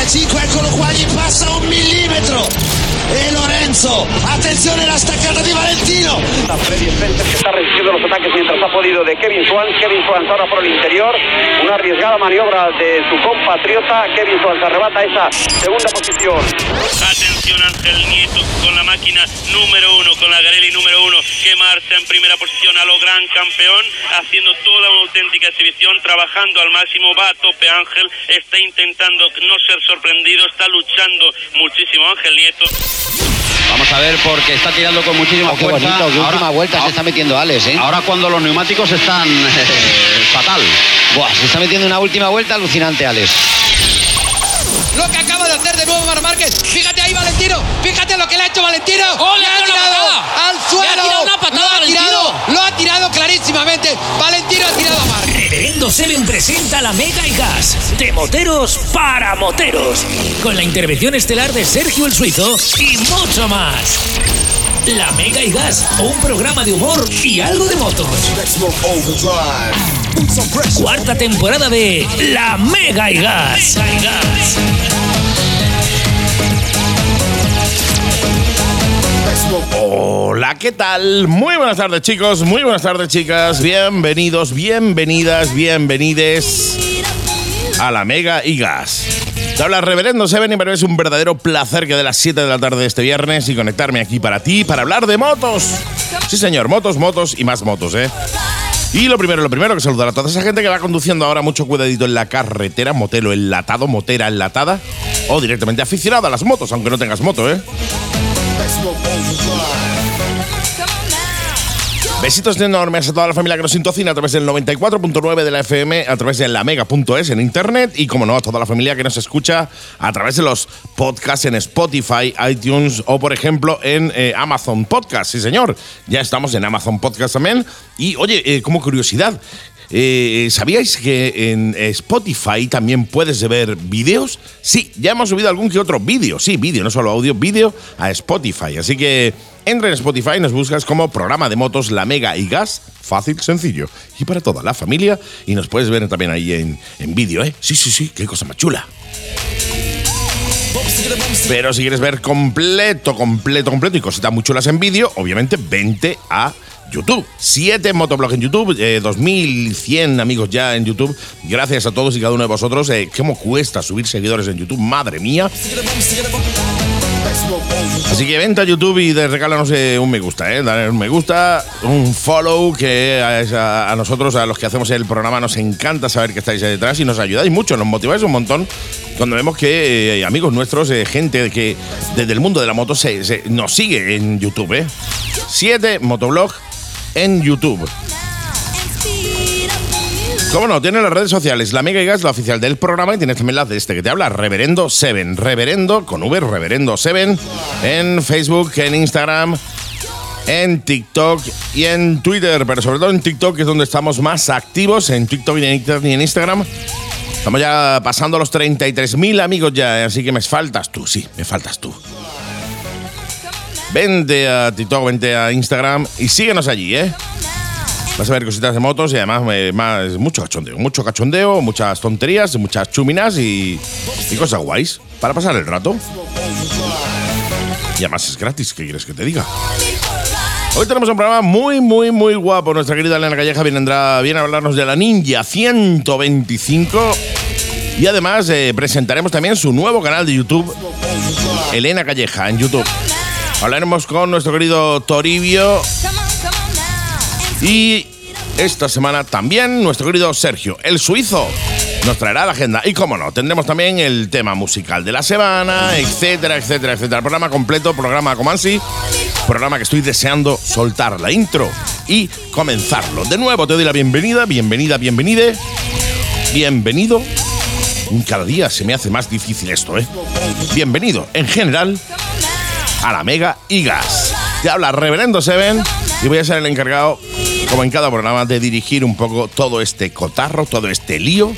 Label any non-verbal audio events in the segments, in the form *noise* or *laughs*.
la 5, eccolo qua, gli passa un millimetro. E Lorenzo, attenzione la staccata di Valentino. Spencer que está resistiendo los ataques mientras ha podido de Kevin Swans. Kevin Swans ahora por el interior. Una arriesgada maniobra de su compatriota. Kevin Swans arrebata esa segunda posición. Atención Ángel Nieto con la máquina número uno, con la Garelli número uno, que marcha en primera posición a lo gran campeón, haciendo toda una auténtica exhibición, trabajando al máximo, va a tope Ángel, está intentando no ser sorprendido, está luchando muchísimo Ángel Nieto. Vamos a ver porque está tirando con muchísima Oh, qué fuerza. bonito, qué Ahora- última vuelta se ahora- está metiendo Alex, ¿eh? Ahora cuando los neumáticos están *laughs* eh, fatal. Buah, se está metiendo una última vuelta alucinante, Alex. Lo que acaba de hacer de nuevo Mar Márquez. Fíjate ahí, Valentino. Fíjate lo que le ha hecho Valentino. ¡Oh, le Le ha tirado una tirado patada! al Le ha suelo. tirado una patada lo ha Valentino. tirado, lo ha tirado clarísimamente. Valentino ha tirado a Mar. Reverendo Seven presenta la Mega y Gas de moteros para moteros con la intervención estelar de Sergio el Suizo y mucho más. La Mega y Gas, un programa de humor y algo de motos. Cuarta temporada de La Mega y Gas. Hola, ¿qué tal? Muy buenas tardes chicos, muy buenas tardes chicas, bienvenidos, bienvenidas, bienvenides a la Mega y Gas. Te habla Reverendo Seven y para es un verdadero placer que de las 7 de la tarde de este viernes y conectarme aquí para ti para hablar de motos. Sí señor, motos, motos y más motos, ¿eh? Y lo primero, lo primero que saludar a toda esa gente que va conduciendo ahora mucho cuidadito en la carretera, motelo enlatado, motera enlatada, o directamente aficionado a las motos, aunque no tengas moto, ¿eh? Besitos enormes a toda la familia que nos sintocina a través del 94.9 de la FM, a través de la mega.es en internet y, como no, a toda la familia que nos escucha a través de los podcasts en Spotify, iTunes o, por ejemplo, en eh, Amazon Podcast. Sí, señor, ya estamos en Amazon Podcast también. Y, oye, eh, como curiosidad, eh, ¿Sabíais que en Spotify también puedes ver vídeos? Sí, ya hemos subido algún que otro vídeo. Sí, vídeo, no solo audio, vídeo a Spotify. Así que entra en Spotify y nos buscas como programa de motos La Mega y Gas. Fácil, sencillo. Y para toda la familia. Y nos puedes ver también ahí en, en vídeo, ¿eh? Sí, sí, sí, qué cosa más chula. Pero si quieres ver completo, completo, completo y cositas muy chulas en vídeo, obviamente vente a YouTube. Siete motovlogs en YouTube, eh, 2100 amigos ya en YouTube. Gracias a todos y cada uno de vosotros. Eh, ¿Cómo cuesta subir seguidores en YouTube? Madre mía. Así que vente a YouTube y de regálanos eh, un me gusta, ¿eh? Dale un me gusta, un follow, que a, nosotros, a los que hacemos el programa, nos encanta saber que estáis detrás y nos ayudáis mucho, nos motiváis un montón cuando vemos que eh, amigos nuestros, eh, gente que desde el mundo de la moto se, nos sigue en YouTube, ¿eh? Siete motoblog en YouTube. ¿Cómo no? Tiene las redes sociales, la Mega y Gas, la oficial del programa, y tienes también la de este que te habla, Reverendo Seven. Reverendo con V, Reverendo Seven, en Facebook, en Instagram, en TikTok y en Twitter, pero sobre todo en TikTok, es donde estamos más activos, en TikTok y en Instagram. Estamos ya pasando los 33.000 amigos ya, así que me faltas tú, sí, me faltas tú. Vente a TikTok, vente a Instagram y síguenos allí, ¿eh? Vas a ver cositas de motos y además eh, más, mucho cachondeo. Mucho cachondeo, muchas tonterías, muchas chuminas y, y cosas guays para pasar el rato. Y además es gratis, ¿qué quieres que te diga? Hoy tenemos un programa muy, muy, muy guapo. Nuestra querida Elena Calleja vendrá viene a hablarnos de la Ninja 125. Y además eh, presentaremos también su nuevo canal de YouTube, Elena Calleja, en YouTube. Hablaremos con nuestro querido Toribio y esta semana también nuestro querido Sergio, el suizo, nos traerá la agenda. Y como no, tendremos también el tema musical de la semana, etcétera, etcétera, etcétera. Programa completo, programa Comansi, programa que estoy deseando soltar la intro y comenzarlo. De nuevo te doy la bienvenida, bienvenida, bienvenide, bienvenido. Cada día se me hace más difícil esto, ¿eh? Bienvenido, en general, a la Mega y Gas. Te habla Reverendo Seven y voy a ser el encargado, como en cada programa, de dirigir un poco todo este cotarro, todo este lío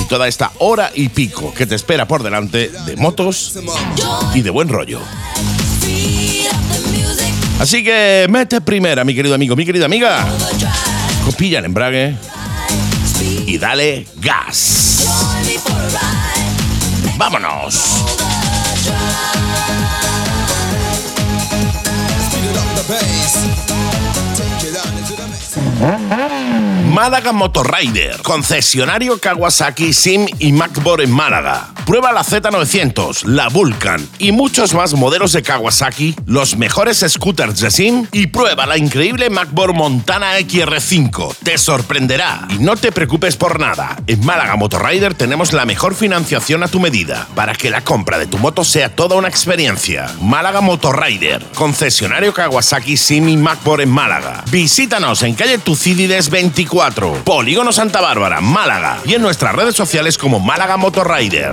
y toda esta hora y pico que te espera por delante de motos y de buen rollo. Así que mete primera, mi querido amigo, mi querida amiga. Copilla el embrague y dale gas. vámonos. Mm-hmm. Málaga Motorrider, concesionario Kawasaki, Sim y MacBoard en Málaga. Prueba la Z900, la Vulcan y muchos más modelos de Kawasaki, los mejores scooters de Sim y prueba la increíble MacBoard Montana XR5. Te sorprenderá y no te preocupes por nada. En Málaga Motorrider tenemos la mejor financiación a tu medida para que la compra de tu moto sea toda una experiencia. Málaga Motorrider, concesionario Kawasaki, Sim y MacBoard en Málaga. Visítanos en calle Tucídides 24, Polígono Santa Bárbara, Málaga y en nuestras redes sociales como Málaga Motorrider.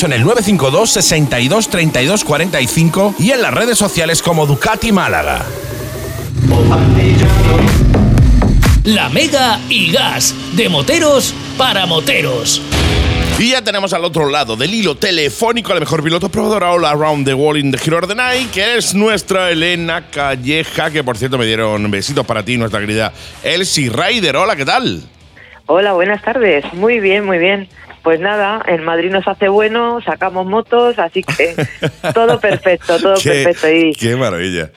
en el 952 62 32 45 y en las redes sociales como Ducati Málaga. La Mega y Gas, de moteros para moteros. Y ya tenemos al otro lado del hilo telefónico a la mejor piloto probadora All Around the World in the Hero of the Night, que es nuestra Elena Calleja, que por cierto me dieron besitos para ti, nuestra querida Elsie Ryder. Hola, ¿qué tal? Hola, buenas tardes. Muy bien, muy bien. Pues nada, en Madrid nos hace bueno, sacamos motos, así que *laughs* todo perfecto, todo Qué- perfecto. Y, Qué maravilla.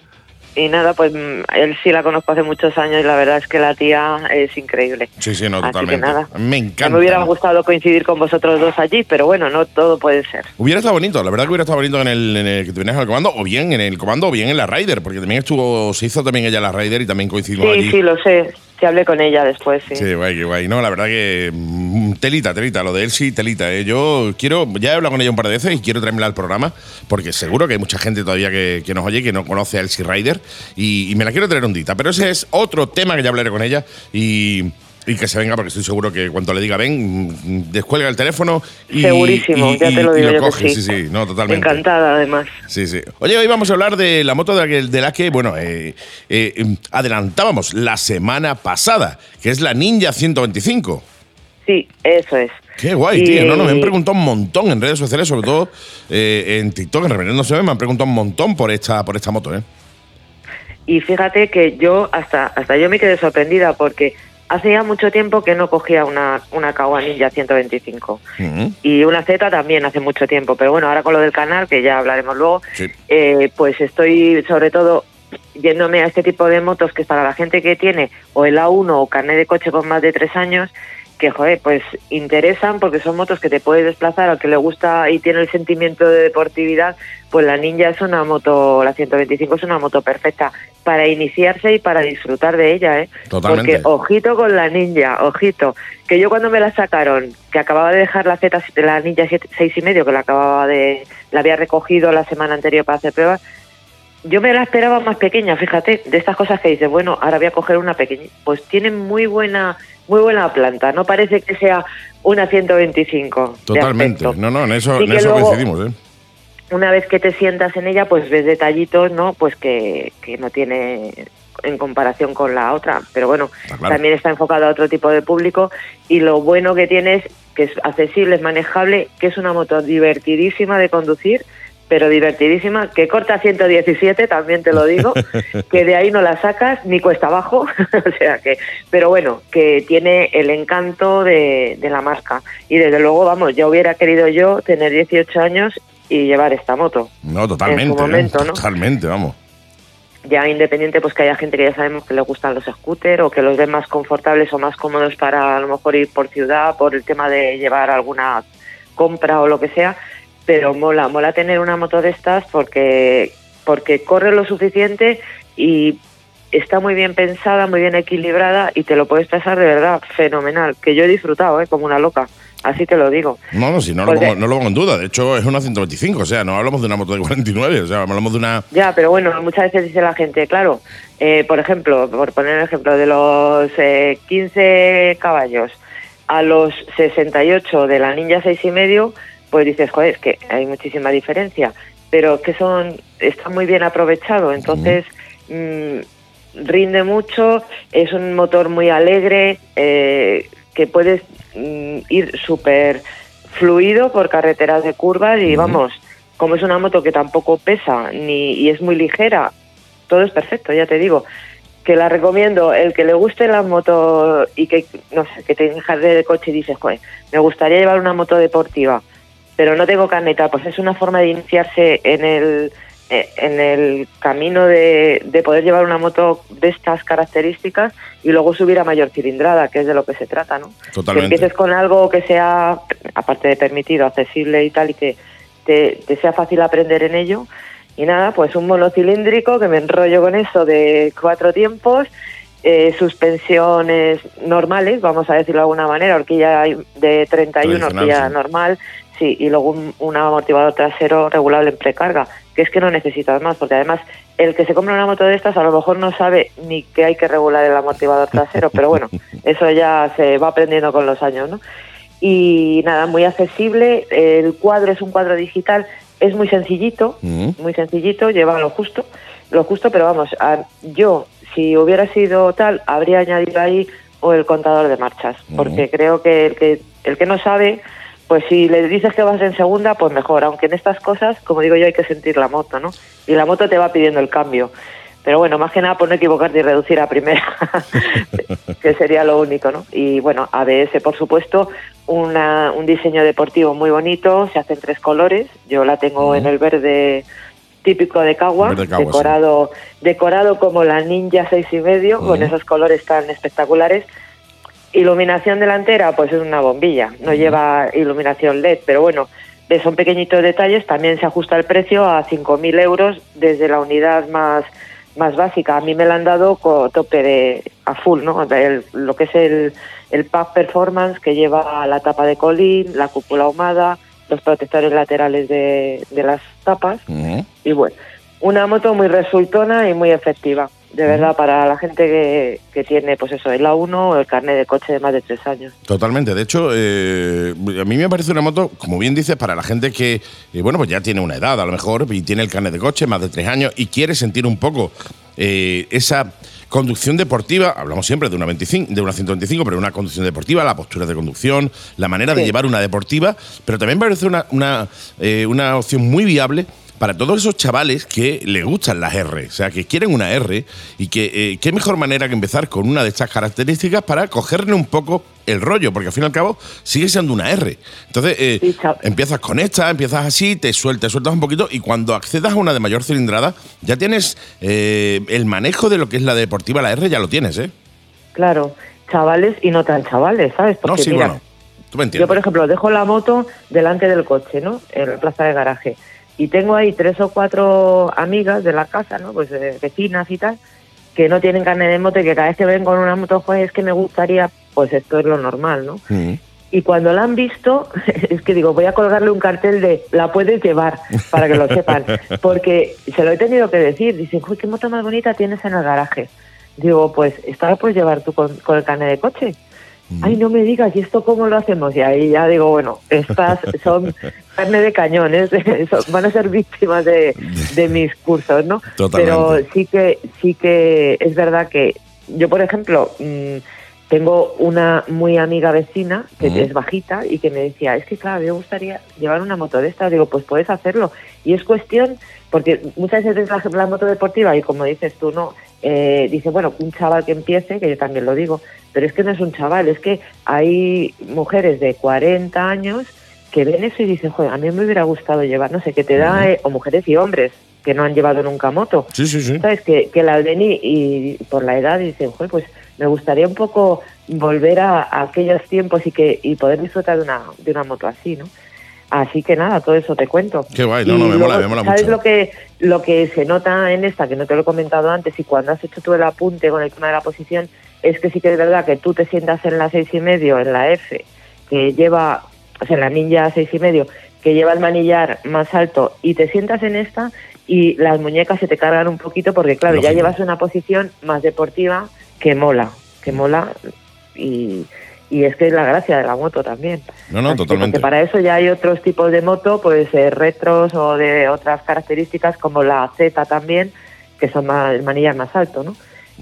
y nada, pues mm, él sí la conozco hace muchos años y la verdad es que la tía es increíble. Sí, sí, no, Así totalmente. que nada. Me encanta. me hubiera gustado coincidir con vosotros dos allí, pero bueno, no todo puede ser. Hubiera estado bonito, la verdad que hubiera estado bonito en el, en el que te vienes al comando, o bien en el comando, o bien en la Rider, porque también estuvo, se hizo también ella la Rider y también coincidimos Sí, allí. sí, lo sé. Sí, hablé con ella después, sí. Sí, guay, guay. No, la verdad que mm, telita, telita, lo de él telita. ¿eh? Yo quiero, ya he hablado con ella un par de veces y quiero traérmela al programa, porque seguro que hay mucha gente todavía que, que nos oye que no conoce a Elsie Rider y, y me la quiero traer un dita. Pero ese es otro tema que ya hablaré con ella y, y que se venga, porque estoy seguro que cuando le diga ven, descuelga el teléfono y. Segurísimo, y- ya y- te lo y digo yo que coge. sí. Sí, sí, no, totalmente. Encantada, además. Sí, sí. Oye, hoy vamos a hablar de la moto de la que, de la que, bueno, eh, eh, adelantábamos la semana pasada, que es la Ninja 125. Sí, eso es. Qué guay, Y- tío. No, no, me han preguntado un montón en redes sociales, sobre todo eh, en TikTok, en Reverendo Se me han preguntado un montón por esta, por esta moto, ¿eh? Y fíjate que yo hasta hasta yo me quedé sorprendida porque hace ya mucho tiempo que no cogía una, una Kawa Ninja 125. Ujú. Y una Z también hace mucho tiempo. Pero bueno, ahora con lo del canal, que ya hablaremos luego, Sí. eh, pues estoy sobre todo yéndome a este tipo de motos que es para la gente que tiene o el A1 o carnet de coche con más de tres años, que joder, pues interesan porque son motos que te puedes desplazar al que le gusta y tiene el sentimiento de deportividad, pues la Ninja es una moto, la 125 es una moto perfecta para iniciarse y para disfrutar de ella, ¿eh? Totalmente. Porque ojito con la Ninja, ojito, que yo cuando me la sacaron, que acababa de dejar la Z, la Ninja 7, seis y medio, que la acababa de, la había recogido la semana anterior para hacer pruebas, yo me la esperaba más pequeña, fíjate, de estas cosas que dices, bueno, ahora voy a coger una pequeña. Pues tiene muy buena, muy buena planta, no parece que sea una 125. de Totalmente. aspecto. No, no, en eso, en eso luego- coincidimos, ¿eh? Una vez que te sientas en ella, pues ves detallitos, ¿no? Pues que, que no tiene en comparación con la otra. Pero bueno, Está claro. también está enfocado a otro tipo de público y lo bueno que tiene es que es accesible, es manejable, que es una moto divertidísima de conducir, pero divertidísima, que corta 117, también te lo digo, *laughs* que de ahí no la sacas ni cuesta abajo, *laughs* o sea que, pero bueno, que tiene el encanto de, de la marca. Y desde luego, vamos, ya hubiera querido yo tener 18 años y llevar esta moto. No, totalmente. En su momento, ¿eh? ¿no? Totalmente, vamos. Ya independiente, pues que haya gente que ya sabemos que le gustan los scooters o que los ven más confortables o más cómodos para a lo mejor ir por ciudad, por el tema de llevar alguna compra o lo que sea, pero mola, mola tener una moto de estas porque, porque corre lo suficiente y está muy bien pensada, muy bien equilibrada y te lo puedes pasar de verdad fenomenal, que yo he disfrutado, ¿eh? como una loca, así te lo digo. No, no, si no, lo pongo, no lo pongo en duda. De hecho, es una 125, o sea, no hablamos de una moto de 49, o sea, hablamos de una. Ya, pero bueno, muchas veces dice la gente, claro, eh, por ejemplo, por poner el ejemplo de los eh, 15 caballos, a los 68 de la Ninja seis y medio, pues dices, joder, es que hay muchísima diferencia, pero que son, está muy bien aprovechado, entonces mm, rinde mucho, es un motor muy alegre, eh, que puedes mm, ir súper fluido por carreteras de curvas y vamos, como es una moto que tampoco pesa ni y es muy ligera, todo es perfecto, ya te digo que la recomiendo. El que le guste la moto y que, no sé, que te jardín de coche y dices, joder, me gustaría llevar una moto deportiva, pero no tengo carneta, pues es una forma de iniciarse en el, eh, en el camino de, de poder llevar una moto de estas características y luego subir a mayor cilindrada, que es de lo que se trata, ¿no? Totalmente. Que empieces con algo que sea, aparte de permitido, accesible y tal, y que te, te sea fácil aprender en ello. Y nada, pues un monocilíndrico que me enrollo con eso de cuatro tiempos, eh, suspensiones normales, vamos a decirlo de alguna manera, horquilla de 31, Tradicional, horquilla sí. normal, sí, y luego un, un amortiguador trasero regulable en precarga, que es que no necesitas más, porque además el que se compra una moto de estas a lo mejor no sabe ni que hay que regular el amortiguador trasero, pero bueno, *laughs* eso ya se va aprendiendo con los años, ¿no? Y nada, muy accesible, el cuadro es un cuadro digital, es muy sencillito, Mm. muy sencillito, lleva lo justo, lo justo, pero vamos, a- yo si hubiera sido tal, habría añadido ahí o el contador de marchas, porque creo que el que el que no sabe, pues si le dices que vas en segunda, pues mejor, aunque en estas cosas, como digo yo, hay que sentir la moto, ¿no? Y la moto te va pidiendo el cambio. Pero bueno, más que nada por no equivocarte y reducir a primera, *laughs* que sería lo único, ¿no? Y bueno, ABS, por supuesto, una, un diseño deportivo muy bonito, se hace en tres colores, yo la tengo en el verde típico de Cagua, sí. decorado, decorado como la Ninja seis y medio, con esos colores tan espectaculares. Iluminación delantera, pues es una bombilla, no lleva iluminación LED, pero bueno, son pequeñitos detalles, también se ajusta el precio a 5.000 euros desde la unidad más, más básica. A mí me la han dado con tope de a full, ¿no? El- lo que es el, el pack performance que lleva la tapa de colín, la cúpula ahumada, los protectores laterales de, de las tapas y bueno, una moto muy resultona y muy efectiva, de verdad, para la gente que, que tiene, pues eso, el A1 o el carnet de coche de más de tres años. Totalmente. De hecho, eh, a mí me parece una moto, como bien dices, para la gente que, eh, bueno, pues ya tiene una edad a lo mejor y tiene el carnet de coche, más de tres años, y quiere sentir un poco eh, esa conducción deportiva. Hablamos siempre de una 25, de una 125, pero una conducción deportiva, la postura de conducción, la manera de llevar una deportiva, pero también parece una, una, eh, una opción muy viable para todos esos chavales que les gustan las R, o sea, que quieren una R y que eh, qué mejor manera que empezar con una de estas características para cogerle un poco el rollo, porque al fin y al cabo sigue siendo una R. Entonces, eh, Sí, empiezas con esta, empiezas así, te sueltas, sueltas un poquito y cuando accedas a una de mayor cilindrada, ya tienes eh, el manejo de lo que es la deportiva, la R, ya lo tienes, ¿eh? Claro, chavales y no tan chavales, ¿sabes? No, sí, mira, bueno, tú me yo, entiendes. por ejemplo, dejo la moto delante del coche, ¿no? En la plaza de garaje. Y tengo ahí tres o cuatro amigas de la casa, ¿no? Pues eh, vecinas y tal, que no tienen carne de moto y que cada vez que ven con una moto, joder, es que me gustaría, pues esto es lo normal, ¿no? Mm. Y cuando la han visto, *laughs* es que digo, voy a colgarle un cartel de la puedes llevar para que lo sepan. *laughs* Porque se lo he tenido que decir. Dicen, uy, qué moto más bonita tienes en el garaje. Digo, pues esta la puedes llevar tú con, con el carnet de coche. Ay, no me digas, ¿y esto cómo lo hacemos? Y ahí ya digo, bueno, estas son carne de cañones, *laughs* van a ser víctimas de, de mis cursos, ¿no? Totalmente. Pero sí que, sí que es verdad que yo, por ejemplo, mm, tengo una muy amiga vecina que es bajita y que me decía, es que claro, me gustaría llevar una moto de estas. Digo, pues puedes hacerlo. Y es cuestión, porque muchas veces la, la moto deportiva, y como dices tú, no, eh, dice, bueno, un chaval que empiece, que yo también lo digo, pero es que no es un chaval, es que hay mujeres de 40 años que ven eso y dicen, joder, a mí me hubiera gustado llevar, no sé, que te da, eh, o mujeres y hombres que no han llevado nunca moto, Sí, sí, sí. ¿sabes? Que, que la ven y, y por la edad dicen, joder, pues me gustaría un poco volver a, a aquellos tiempos y que y poder disfrutar de una, de una moto así, ¿no? Así que nada, todo eso te cuento. Qué guay, no, no, me mola, me mola ¿Sabes mucho. lo que, lo que se nota en esta, que no te lo he comentado antes, y cuando has hecho tú el apunte con el tema de la posición, es que sí que es verdad que tú te sientas en la seis y medio, en la F, que lleva, o sea, la Ninja seis y medio, que lleva el manillar más alto, y te sientas en esta y las muñecas se te cargan un poquito porque, claro, ya llevas una posición más deportiva que mola, que mola y, y es que es la gracia de la moto también. No, no, Así que, totalmente. Porque para eso ya hay otros tipos de moto, pues eh, retros o de otras características como la Z también, que son más, el manillar más alto, ¿no?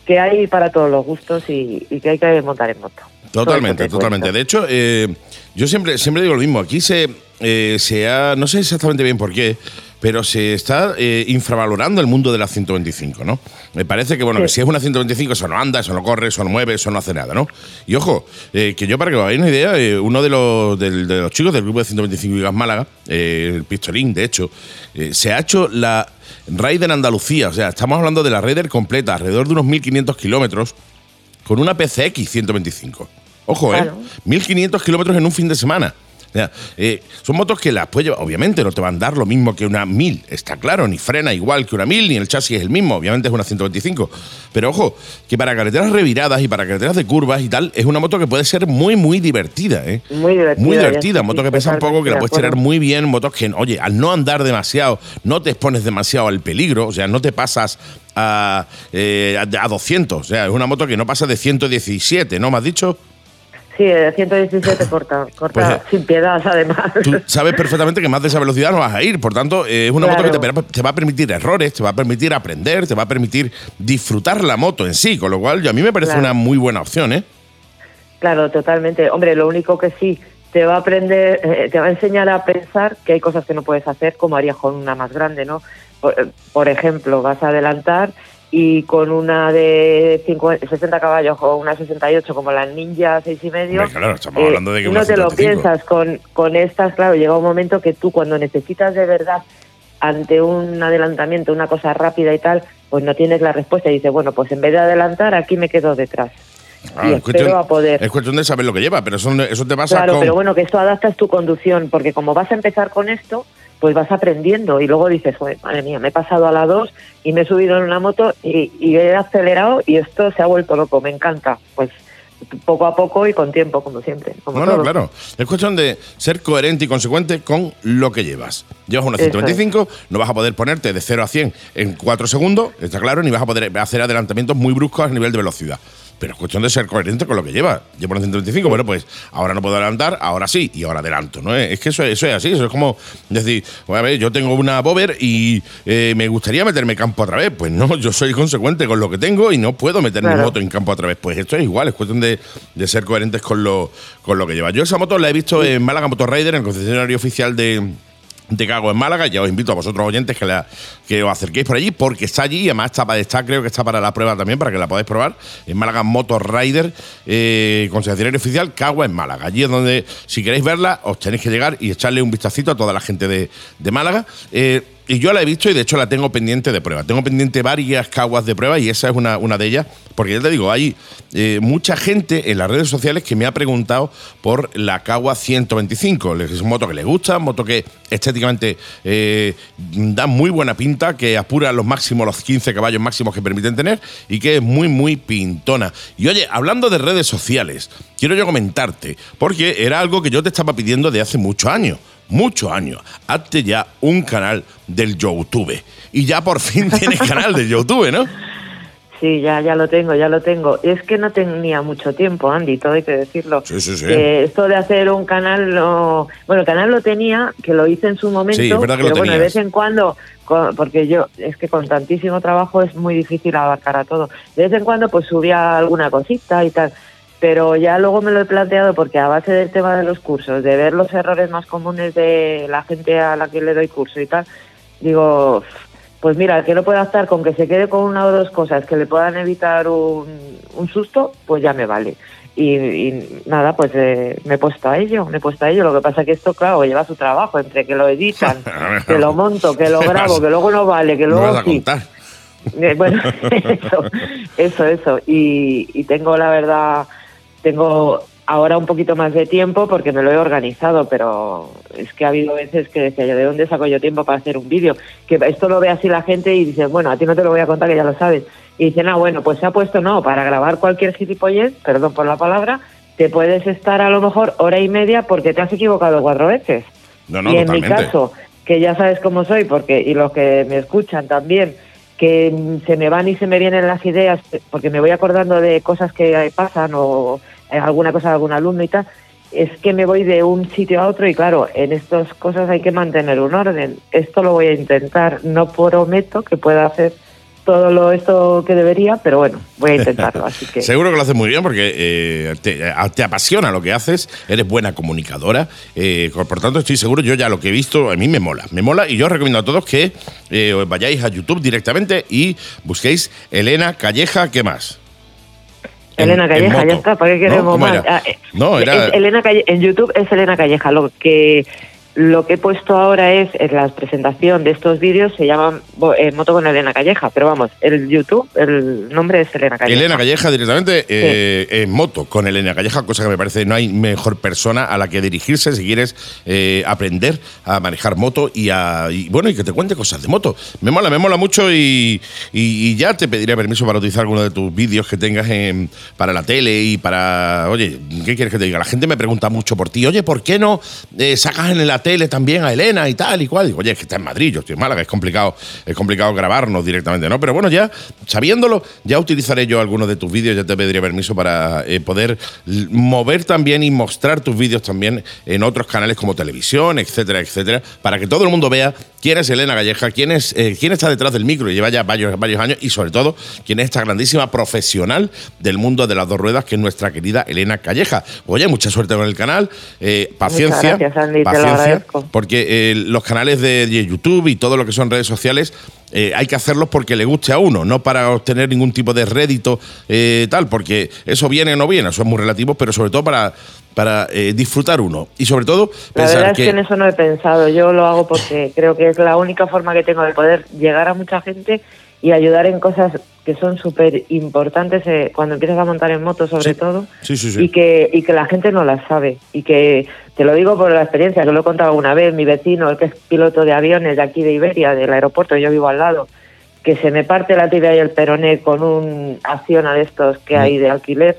Que hay para todos los gustos y, y que hay que montar en moto. Totalmente, totalmente. De hecho, eh, yo siempre, siempre digo lo mismo. Aquí se, eh, se ha, no sé exactamente bien por qué, pero se está eh, infravalorando el mundo de la 125, ¿no? Me parece que, bueno, Sí. que si es una 125, eso no anda, eso no corre, eso no mueve, eso no hace nada, ¿no? Y ojo, eh, que yo para que os hagáis una idea, eh, uno de los, del- de los chicos del grupo de 125 Gigas Málaga, eh, el Pistolín, de hecho, se ha hecho la Raider Andalucía, o sea, estamos hablando de la Raider completa, alrededor de unos 1.500 kilómetros, con una PCX 125. Ojo, Claro. ¿eh? 1500 kilómetros en un fin de semana. O sea, eh, son motos que las puedes llevar, obviamente no te van a dar lo mismo que una 1000, está claro, ni frena igual que una 1000, ni el chasis es el mismo, obviamente es una 125. Pero ojo, que para carreteras reviradas y para carreteras de curvas y tal, es una moto que puede ser muy, muy divertida, ¿eh? Muy divertida. Muy divertida, moto que pesa un poco, que la puedes de tirar muy bien, motos que, oye, al no andar demasiado, no te expones demasiado al peligro, o sea, no te pasas a, eh, a, a 200, o sea, es una moto que no pasa de 117, ¿no? ¿Me has dicho? Sí, el 117 corta, corta Pues, eh, sin piedad, además. Tú sabes perfectamente que más de esa velocidad no vas a ir, por tanto, eh, es una moto que te, va a permitir errores, te va a permitir aprender, te va a permitir disfrutar la moto en sí, con lo cual yo- a mí me parece Claro. una muy buena opción, ¿eh? Claro, totalmente. Hombre, lo único que sí te va a aprender, eh, te va a enseñar a pensar que hay cosas que no puedes hacer como harías con una más grande, ¿no? Por, por ejemplo, vas a adelantar y con una de 50 60 caballos o una 68 como la Ninja seis y medio, Hombre, claro, estamos hablando de que y una no te lo 125. piensas con, con estas, claro, llega un momento que tú cuando necesitas de verdad ante un adelantamiento, una cosa rápida y tal, pues no tienes la respuesta y dices, bueno, pues en vez de adelantar, aquí me quedo detrás. Ah, y es, cuestión, a poder. es cuestión de saber lo que lleva, pero eso, eso te pasa Claro, con... pero bueno, que esto adaptas tu conducción, porque como vas a empezar con esto, pues vas aprendiendo y luego dices, "Joder, madre mía, me he pasado a la 2 y me he subido en una moto y, y he acelerado y esto se ha vuelto loco, me encanta. Pues poco a poco y con tiempo, como siempre. Como No, no, todo. claro. Es cuestión de ser coherente y consecuente con lo que llevas. Llevas una Eso 125, no vas a poder ponerte de 0 a 100 en 4 segundos, está claro, ni vas a poder hacer adelantamientos muy bruscos a nivel de velocidad. Pero es cuestión de ser coherente con lo que llevas. Llevo una 125, bueno, pues ahora no puedo adelantar, ahora sí, y ahora adelanto. ¿no? Es que eso, eso es así, eso es como decir, bueno, a ver, yo tengo una Bover y eh, me gustaría meterme campo otra vez. Pues no, yo soy consecuente con lo que tengo y no puedo meter mi moto en campo otra vez. Pues esto es igual, es cuestión de, de ser coherentes con lo, con lo que lleva. Yo esa moto la he visto en Málaga Motor Rider, en el concesionario oficial de, de Cago en Málaga. Ya os invito a vosotros oyentes que, os acerquéis por allí, porque está allí y además está, para- está, creo que está para la prueba también, para que la podáis probar. En Málaga Motor Rider, eh, concesionario oficial Cagua en Málaga. Allí es donde, si queréis verla, os tenéis que llegar y echarle un vistacito a toda la gente de, de Málaga. Eh, y yo la he visto y de hecho la tengo pendiente de prueba. Tengo pendiente varias caguas de prueba y esa es una, una de ellas. Porque ya te digo, hay eh, mucha gente en las redes sociales que me ha preguntado por la Cagua 125. Es una moto que le gusta, moto que estéticamente eh, da muy buena pinta, que apura los máximos, los 15 caballos máximos que permiten tener y que es muy, muy pintona. Y oye, hablando de redes sociales, quiero yo comentarte, porque era algo que yo te estaba pidiendo de hace muchos años muchos años. Hazte ya un canal del YouTube. Y ya por fin *laughs* tienes canal de YouTube, ¿no? Sí, ya, ya lo tengo, ya lo tengo. Es que no tenía mucho tiempo, Andy, todo hay que decirlo. Sí, sí, sí. Que esto de hacer un canal, no... bueno, el canal lo tenía, que lo hice en su momento, Sí, es verdad que lo pero bueno, de vez en cuando, porque yo, es que con tantísimo trabajo es muy difícil abarcar a todo. De vez en cuando pues subía alguna cosita y tal, pero ya luego me lo he planteado porque a base del tema de los cursos, de ver los errores más comunes de la gente a la que le doy curso y tal, digo, pues mira, que no pueda estar con que se quede con una o dos cosas que le puedan evitar un, un susto, pues ya me vale. Y, y nada, pues eh, me he puesto a ello, me he puesto a ello. Lo que pasa que esto, claro, lleva su trabajo, entre que lo editan, *laughs* que lo monto, que lo *laughs* grabo, que luego no vale, que luego sí. Eh, bueno, *laughs* eso, eso, eso. Y, y tengo, la verdad, tengo ahora un poquito más de tiempo porque me lo he organizado, pero es que ha habido veces que decía yo, ¿de dónde saco yo tiempo para hacer un vídeo? Que esto lo ve así la gente y dice, bueno, a ti no te lo voy a contar que ya lo sabes. Y dicen, ah, bueno, pues se ha puesto, no, para grabar cualquier gilipollez, perdón por la palabra, te puedes estar a lo mejor hora y media porque te has equivocado cuatro veces. No, no, y en totalmente. mi caso, que ya sabes cómo soy, porque y los que me escuchan también, que se me van y se me vienen las ideas, porque me voy acordando de cosas que pasan o alguna cosa de algún alumno y tal, es que me voy de un sitio a otro y claro, en estas cosas hay que mantener un orden. Esto lo voy a intentar, no prometo que pueda hacer todo lo esto que debería, pero bueno, voy a intentarlo. *laughs* Así que Seguro que lo haces muy bien porque eh, te, apasiona lo que haces, eres buena comunicadora, eh, por tanto estoy seguro, yo ya lo que he visto, a mí me mola, me mola y yo os recomiendo a todos que eh, os vayáis a YouTube directamente y busquéis Elena Calleja, ¿qué más? En- Elena en Calleja, ya está, ¿para qué queremos ¿Cómo más? Ah, eh, No, era- Elena Calle- en YouTube es Elena Calleja. Lo que lo que he puesto ahora es en la presentación de estos vídeos se llaman bo- eh, Moto con Elena Calleja, pero vamos, el YouTube, el nombre es Elena Calleja. Elena Calleja directamente eh, en moto con Elena Calleja, cosa que me parece no hay mejor persona a la que dirigirse si quieres eh, aprender a manejar moto y, a, y, bueno y que te cuente cosas de moto. Me mola, me mola mucho y, y- y ya te pediré permiso para utilizar alguno de tus vídeos que tengas en- para la tele y para. Oye, ¿qué quieres que te diga? La gente me pregunta mucho por ti. Oye, ¿por qué no eh, sacas en la tele también a Elena y tal y cual? Digo, oye, es que está en Madrid, yo estoy en Málaga, es complicado, es complicado grabarnos directamente, ¿no? Pero bueno, ya sabiéndolo, ya utilizaré yo algunos de tus vídeos, ya te pediré permiso para eh, poder mover también y mostrar tus vídeos también en otros canales como televisión, etcétera, etcétera, para que todo el mundo vea quién es Elena Galleja, quién, es, eh, quién está detrás del micro y lleva ya varios, varios años y sobre todo quién es esta grandísima profesional del mundo de las dos ruedas que es nuestra querida Elena Calleja. Oye, mucha suerte con el canal, eh, paciencia, gracias, Andy, te lo paciencia, agradezco. porque eh, los canales de, de YouTube y todo lo que son redes sociales eh, hay que hacerlos porque le guste a uno, no para obtener ningún tipo de rédito eh, tal, porque eso viene o no viene, eso es muy relativo, pero sobre todo para, para eh, disfrutar uno y sobre todo La pensar verdad es que en eso no he pensado. Yo lo hago porque *laughs* creo que es la única forma que tengo de poder llegar a mucha gente y ayudar en cosas que son súper importantes eh, cuando empiezas a montar en moto, sobre Sí. todo, Sí, sí, sí. y que y que la gente no las sabe. Y que te lo digo por la experiencia, que lo he contado alguna vez. Mi vecino, el que es piloto de aviones de aquí de Iberia, del aeropuerto, yo vivo al lado, que se me parte la tibia y el peroné con un acciona de estos que hay de alquiler.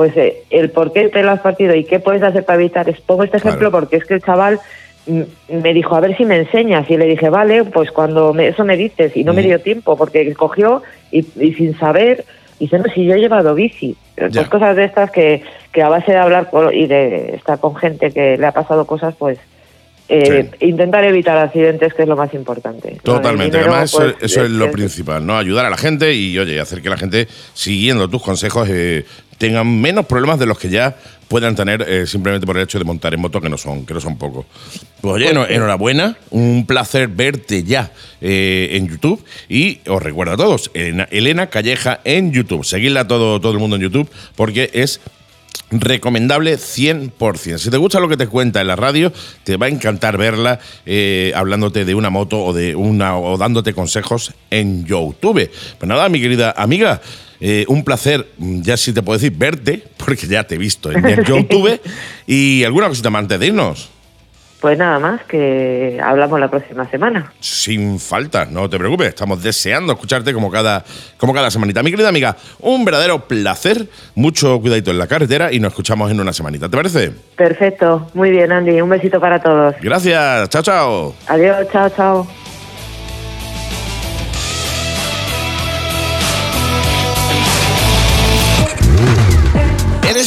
Pues eh, el por qué te lo has partido y qué puedes hacer para evitar. Es, pongo este ejemplo Claro. porque es que el chaval me dijo, a ver si me enseñas. Y le dije, vale, pues cuando me- eso me dices. Y no me dio tiempo porque cogió y, y sin saber, dice, no, si yo he llevado bici. Pues Ya. cosas de estas que, que a base de hablar con- y de estar con gente que le ha pasado cosas, pues eh, intentar evitar accidentes, que es lo más importante. Totalmente, dinero, además eso, pues, eso es lo es- principal, ¿no? Ayudar a la gente y, oye, hacer que la gente, siguiendo tus consejos, eh, tengan menos problemas de los que ya puedan tener eh, simplemente por el hecho de montar en moto, que no son, que no son pocos. Pues oye, enhorabuena, un placer verte ya eh, en YouTube y os recuerdo a todos, Elena, Elena Calleja en YouTube. Seguidla todo, todo el mundo en YouTube porque es recomendable 100%. Si te gusta lo que te cuenta en la radio, te va a encantar verla eh, hablándote de una moto o de una o dándote consejos en YouTube. Pues nada, mi querida amiga, eh, un placer, mm, ya si te puedo decir, verte, *laughs* porque ya te he visto en *laughs* el YouTube. y alguna cosita más antes de irnos. Pues nada más, que hablamos la próxima semana. Sin falta, no te preocupes, estamos deseando escucharte como cada, como cada semanita. Mi querida amiga, un verdadero placer, mucho cuidadito en la carretera y nos escuchamos en una semanita, ¿te parece? Perfecto, muy bien, Andy. Un besito para todos. Gracias, chao, chao. Adiós, chao, chao.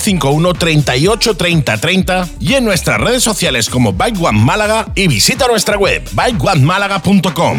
38 30 30 y en nuestras redes sociales como Bike One Málaga y visita nuestra web bikeonemálaga.com.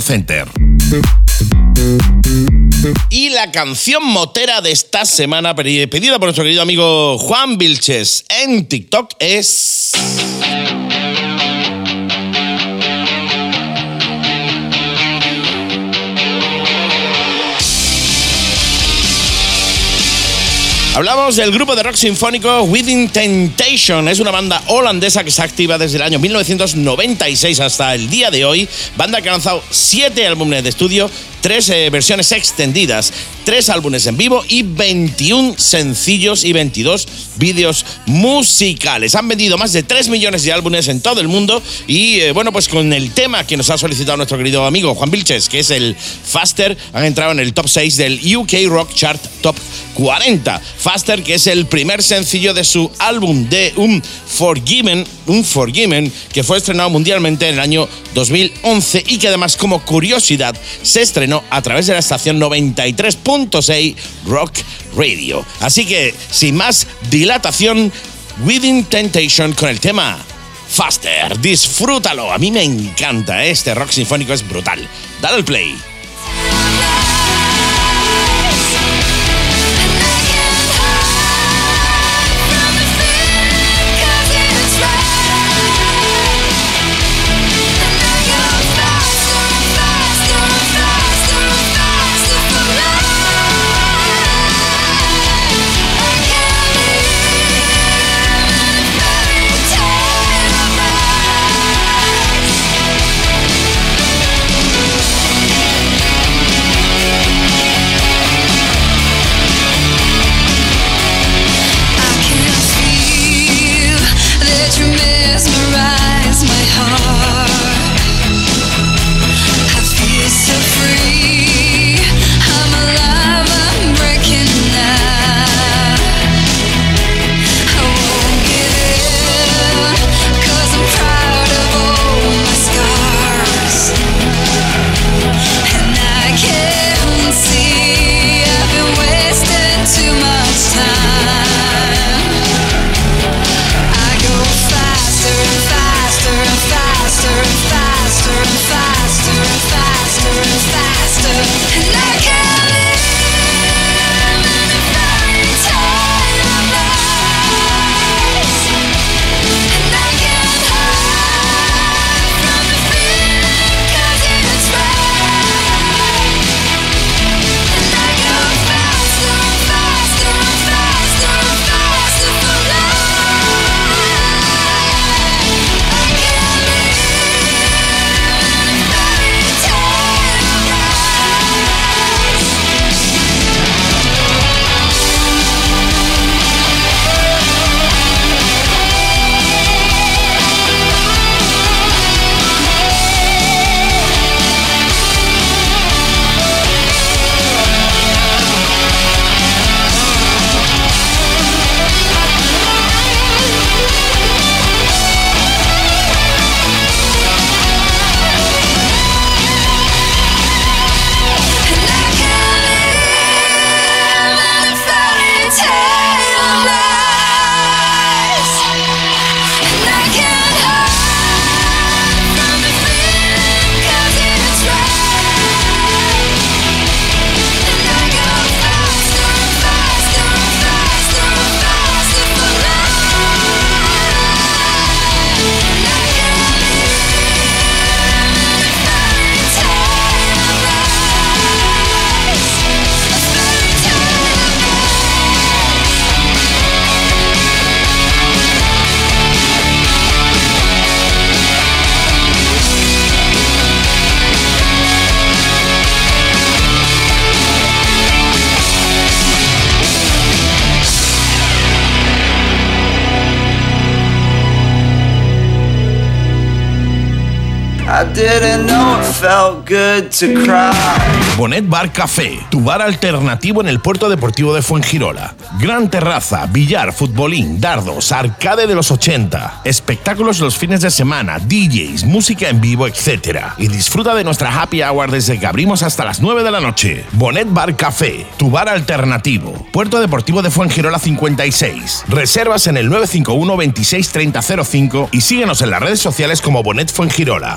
Center. Y la canción motera de esta semana, pedida por nuestro querido amigo Juan Vilches en TikTok, es. Hablamos del grupo de rock sinfónico Within Temptation. Es una banda holandesa que se activa desde el año 1996 hasta el día de hoy. Banda que ha lanzado siete álbumes de estudio, tres eh, versiones extendidas, tres álbumes en vivo y 21 sencillos y 22 vídeos musicales. Han vendido más de 3 millones de álbumes en todo el mundo y eh, bueno, pues con el tema que nos ha solicitado nuestro querido amigo Juan Vilches, que es el Faster, han entrado en el top 6 del UK Rock Chart Top 40. Faster, que es el primer sencillo de su álbum de un Forgiven, un Forgiven, que fue estrenado mundialmente en el año 2011 y que además como curiosidad se estrenó a través de la estación 93.6 Rock Radio. Así que, sin más dilatación, Within Temptation con el tema Faster. Disfrútalo. A mí me encanta. Este rock sinfónico es brutal. Dale al play. I didn't know it felt good to cry. Bonet Bar Café, tu bar alternativo en el puerto deportivo de Fuengirola. Gran terraza, billar, futbolín, dardos, arcade de los 80, espectáculos los fines de semana, DJs, música en vivo, etc. Y disfruta de nuestra happy hour desde que abrimos hasta las 9 de la noche. Bonet Bar Café, tu bar alternativo. Puerto Deportivo de Fuengirola 56. Reservas en el 951 26 30 05 y síguenos en las redes sociales como Bonet Fuengirola.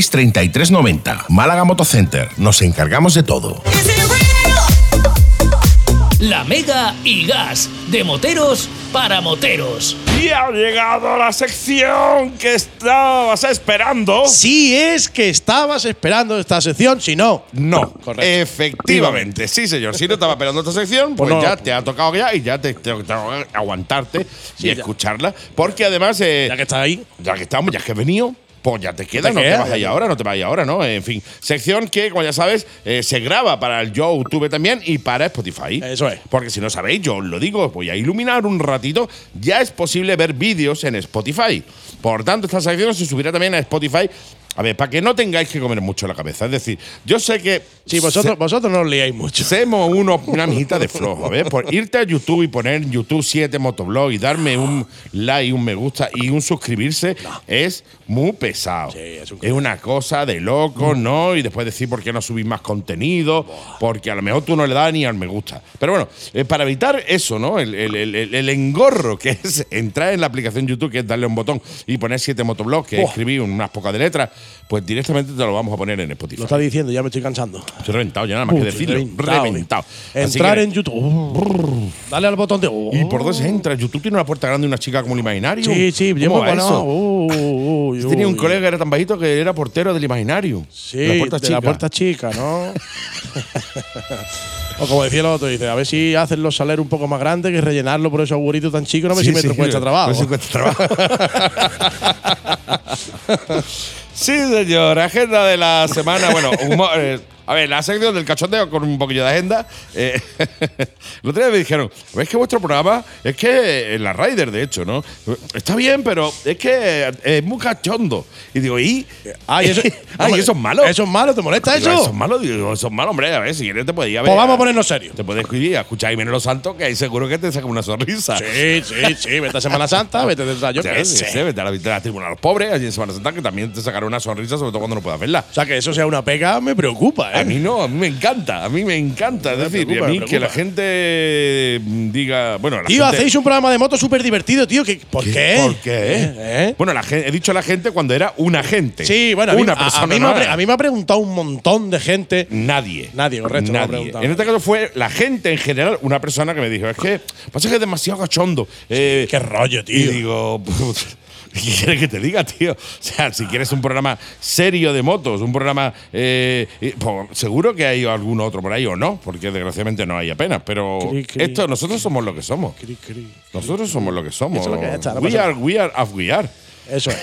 33 90. Málaga Motocenter, nos encargamos de todo. La Mega y Gas, de moteros para moteros. Y ha llegado la sección que estabas esperando. Si es que estabas esperando esta sección, si no. No, Correcto. efectivamente, sí señor. Si no estaba esperando esta sección, pues, Pues no. ya te ha tocado ya y ya te tengo que aguantarte Sí, y ya. escucharla. Porque además, eh, Ya que estás ahí. ya que estamos, ya que he venido, pues ya te queda, te no te queda, vas ahí ya. ahora, no te vas ahí ahora, ¿no? En fin, sección que, como ya sabes, eh, se graba para el YouTube también y para Spotify. Eso es. Porque si no sabéis, yo os lo digo, os voy a iluminar un ratito. Ya es posible ver vídeos en Spotify. Por tanto, esta sección se subirá también a Spotify. A ver, para que no tengáis que comer mucho la cabeza. Es decir, yo sé que. Sí, vosotros, vosotros no os liáis mucho. Semos uno, una mijita de flojo, ¿ves? Por irte a YouTube y poner en YouTube 7 Motoblog y darme un like, un me gusta y un suscribirse es muy pesado. Sí, es un- es una cosa de loco, ¿no? Y después decir por qué no subís más contenido, porque a lo mejor tú no le das ni al me gusta. Pero bueno, eh, para evitar eso, ¿no? El, el- el- el- el engorro que es entrar en la aplicación YouTube, que es darle un botón y poner 7 Motoblog, que escribí unas pocas de letras, pues directamente te lo vamos a poner en Spotify. Lo está diciendo, ya me estoy cansando. Estoy reventado, ya nada más que decirlo. reventado, Reventado. Entrar que- en YouTube. Dale al botón de. ¿Y por dónde se entra? YouTube tiene una puerta grande y una chica como el imaginario. Sí, sí, ¿Cómo bien va eso? Uh, uy, *laughs* Tenía un colega que era tan bajito que era portero del imaginario. Sí, la puerta de chica. la puerta chica, ¿no? *laughs* o como decía el otro, dice, a ver si hacen los saleros un poco más grandes que rellenarlo por esos agujeritos tan chicos, no me Sí, si me sí, cuesta trabajo. no si cuesta trabajo. *laughs* sí, señor. Agenda de la semana. Bueno, humor, eh, a ver, la sección del cachondeo con un poquillo de agenda. Eh, *laughs* el otro día me dijeron, ¿ves que vuestro programa es que en la Rider, de hecho, ¿no? Está bien, pero es que es muy cachondo. Y digo, ¿y? *laughs* *laughs* Ay, eso, Ay, ¿eso es malo? ¿Eso es malo? ¿Te molesta Digo, eso? Eso es malo, digo, eso es malo, hombre. A ver, si quieres te podía ver. Pues vamos a ponernos serios. Te puedes ir a escuchar a Jiménez Los Santos, que ahí seguro que te saca una sonrisa. Sí, sí, sí. Vete a Semana Santa, vete de yo qué sé. sí, vete a la, a la tribuna de los pobres, allí en Semana Santa, que también te sacará una sonrisa, sobre todo cuando no puedas verla. O sea, que eso sea una pega me preocupa, ¿eh? A mí no, a mí me encanta, a mí me encanta. Es decir, preocupa, a mí me que la gente mm, diga. Bueno, la Tío, gente, hacéis un programa de moto súper divertido, tío. que- ¿Por qué? ¿Por qué? ¿Eh? ¿Eh? Bueno, la he dicho la gente cuando era una gente. Sí, bueno, a mí, una a- persona. a, mí no era. a mí me ha preguntado un montón de gente. Nadie. Nadie, correcto, me lo ha Nadie. preguntado. En este caso fue la gente en general, una persona que me dijo, es que pasa que es demasiado cachondo. Eh, Qué rollo, y tío. digo, *laughs* *laughs* ¿qué quieres que te diga, tío? O sea, si quieres un programa serio de motos, un programa. eh, eh, pues, seguro que hay algún otro por ahí o no, porque desgraciadamente no hay apenas. Pero Cri, cri. esto, nosotros somos lo que somos. Nosotros somos lo que somos. Eso es lo que we pasa are, we are as we are. Eso es.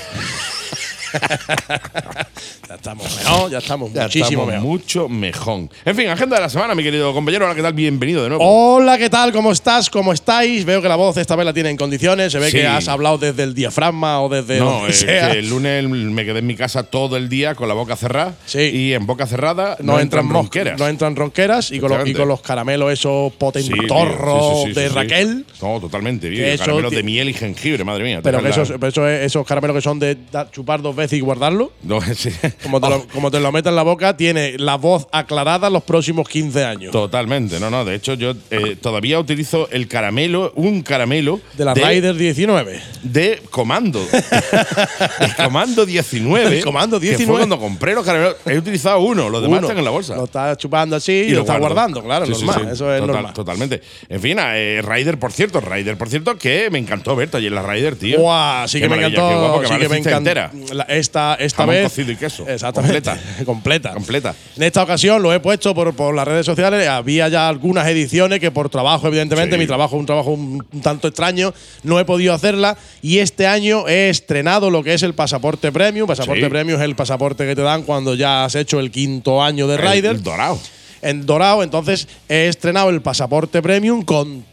*laughs* ya estamos mejor, ya estamos Ya muchísimo estamos mejor. mucho mejor. En fin, agenda de la semana, mi querido compañero. Hola, ¿qué tal? Bienvenido de nuevo. Hola, ¿qué tal? ¿Cómo estás? ¿Cómo estáis? Veo que la voz esta vez la tiene en condiciones. Se ve Sí. que has hablado desde el diafragma o desde No, es *laughs* sea. que el lunes me quedé en mi casa todo el día con la boca cerrada. Sí. Y en boca cerrada no, entran moscas, ronqueras. no entran ronqueras y con, los, y Efectivamente. con los caramelos esos potentorros sí, de. Raquel. No, totalmente, eso Caramelos de miel y jengibre, madre mía. Pero que esos, esos caramelos que son de chupar dos veces y guardarlo. No, *laughs* ese Sí. Como te, lo, como te lo metas en la boca, tiene la voz aclarada los próximos 15 años. Totalmente, no, no. De hecho, yo eh, todavía utilizo el caramelo, un caramelo. De la Raider 19. De comando. *laughs* el comando 19. El comando Que 19. fue cuando compré los caramelos. He utilizado uno, los demás Uno. están en la bolsa. Lo estás chupando así y, lo, estás guardo. guardando, claro, Sí, sí, normal. sí. Eso es Total- normal. Totalmente. En fin, eh, Ryder, por cierto, Ryder, por cierto, que me encantó verte allí en la Ryder, tío. Guau, sí que me encantó. guapo, que sí me que me encantó. entera. La- Esta, esta Jamón vez. Queso. Exactamente. Completa. *laughs* completa. Completa. En esta ocasión lo he puesto por, por las redes sociales. Había ya algunas ediciones que por trabajo, evidentemente, Sí. mi trabajo es un trabajo un, un tanto extraño, no he podido hacerla. Y este año he estrenado lo que es el pasaporte premium. Pasaporte Sí. premium es el pasaporte que te dan cuando ya has hecho el quinto año de El- Rider. el dorado. En dorado, entonces he estrenado el pasaporte premium con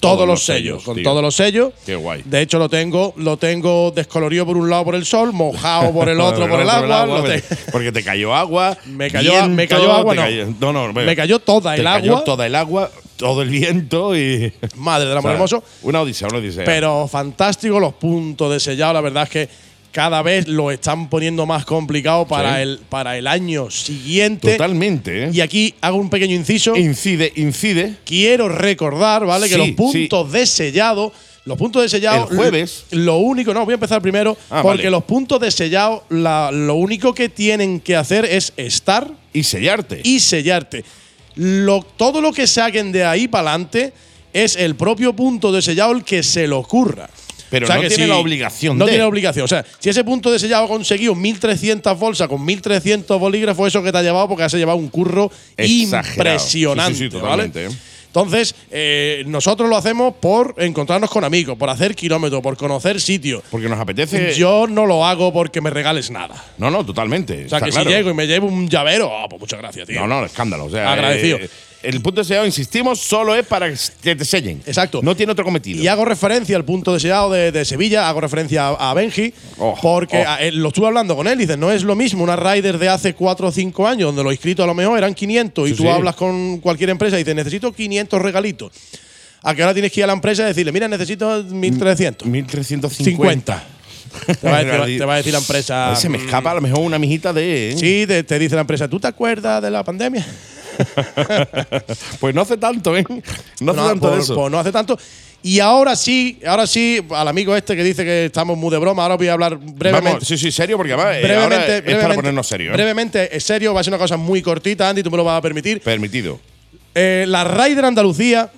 todos, los sellos, con tío. todos los sellos. Qué guay. De hecho, lo tengo, lo tengo descolorido por un lado por el sol, mojado por el *laughs* otro por el agua. te- *laughs* porque te cayó agua. Me cayó- me cayó agua, no. cayó- no, no, Me cayó toda el cayó agua. toda el agua, todo el viento y. Madre del amor *laughs* O sea, hermoso. Una odisea, una odisea. Pero fantástico los puntos de sellado. La verdad es que cada vez lo están poniendo más complicado para, Sí. el, para el año siguiente. Totalmente, ¿eh? Y aquí hago un pequeño inciso. Incide, incide. Quiero recordar, ¿vale? que los puntos de sellado. Los puntos de sellado. El jueves. Lo único, no, voy a empezar primero. Ah, porque vale. los puntos de sellado, la- lo único que tienen que hacer es estar Y sellarte. y sellarte. Lo, todo lo que saquen de ahí para adelante es el propio punto de sellado el que se le ocurra. Pero no tiene la obligación No de. tiene obligación. O sea, si ese punto de sellado ha conseguido 1300 bolsas con 1300 bolígrafos, eso que te ha llevado porque has llevado un curro Exagerado. impresionante. Sí, sí, sí, ¿vale? totalmente, ¿eh? Entonces, eh, nosotros lo hacemos por encontrarnos con amigos, por hacer kilómetros, por conocer sitios. Porque nos apetece. Yo no lo hago porque me regales nada. No, no, totalmente. O sea, está que claro. si llego y me llevo un llavero, ah, pues muchas gracias, tío. No, no, escándalo. O sea, Agradecido. eh, el punto de sellado, insistimos, solo es para que te sellen. Exacto. No tiene otro cometido. Y hago referencia al punto de sellado de, de Sevilla, hago referencia a, a Benji, Oh, porque oh. a- él- lo estuve hablando con él. Dice, no es lo mismo una Rider de hace 4 o 5 años, donde los inscritos a lo mejor eran 500, y Sí, tú sí. hablas con cualquier empresa y dices, necesito 500 regalitos. A que ahora tienes que ir a la empresa y decirle, mira, necesito 1300. 1350. 50. Te va, a- te va- te va a decir la empresa. Se me escapa a lo mejor una mijita de. ¿eh? Sí, te, te dice la empresa, ¿tú te acuerdas de la pandemia? *laughs* pues no hace tanto, ¿eh? No hace tanto por- de eso. pues no hace tanto. Y ahora sí, ahora sí, al amigo este que dice que estamos muy de broma, ahora voy a hablar brevemente. Vamos, sí, sí, serio, porque además eh, brevemente, ahora es para brevemente- ponernos serios. ¿eh? Brevemente, es serio, va a ser una cosa muy cortita, Andy, tú me lo vas a permitir. Permitido. Eh, la Raider Andalucía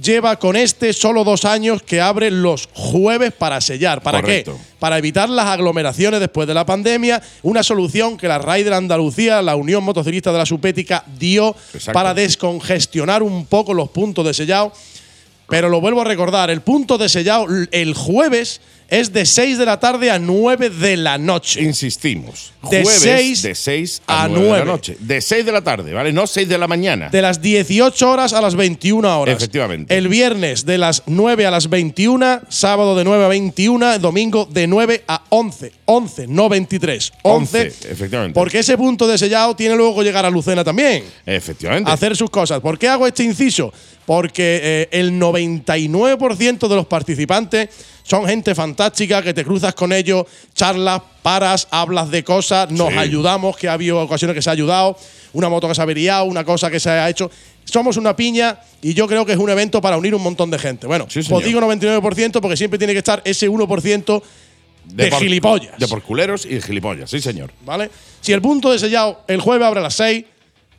lleva con este solo dos años que abre los jueves para sellar. ¿Para Correcto. qué? Para evitar las aglomeraciones después de la pandemia. Una solución que la Raider Andalucía, la Unión Motociclista de la Supética, dio Exacto. para descongestionar un poco los puntos de sellado. Pero lo vuelvo a recordar, el punto de sellado el jueves es de 6 de la tarde a 9 de la noche. Insistimos. De Jueves seis de 6 a, a 9 de la noche. De 6 de la tarde, ¿vale? No 6 de la mañana. De las 18 horas a las 21 horas. Efectivamente. El viernes de las 9 a las 21, sábado de 9 a 21, domingo de 9 a 11. 11, no 23. 11. 11, efectivamente. Porque ese punto de sellado tiene luego que llegar a Lucena también. Efectivamente. hacer sus cosas. ¿Por qué hago este inciso? Porque eh, el 99% de los participantes son gente fantástica que te cruzas con ellos, charlas, paras, hablas de cosas, nos Sí. ayudamos, que ha habido ocasiones que se ha ayudado, una moto que se ha averiado, una cosa que se ha hecho. Somos una piña y yo creo que es un evento para unir un montón de gente. Bueno, Sí, señor. pues digo 99% porque siempre tiene que estar ese 1% de, por- gilipollas. De por culeros y de gilipollas, sí, señor. ¿Vale? Si el punto de sellado el jueves abre a las 6,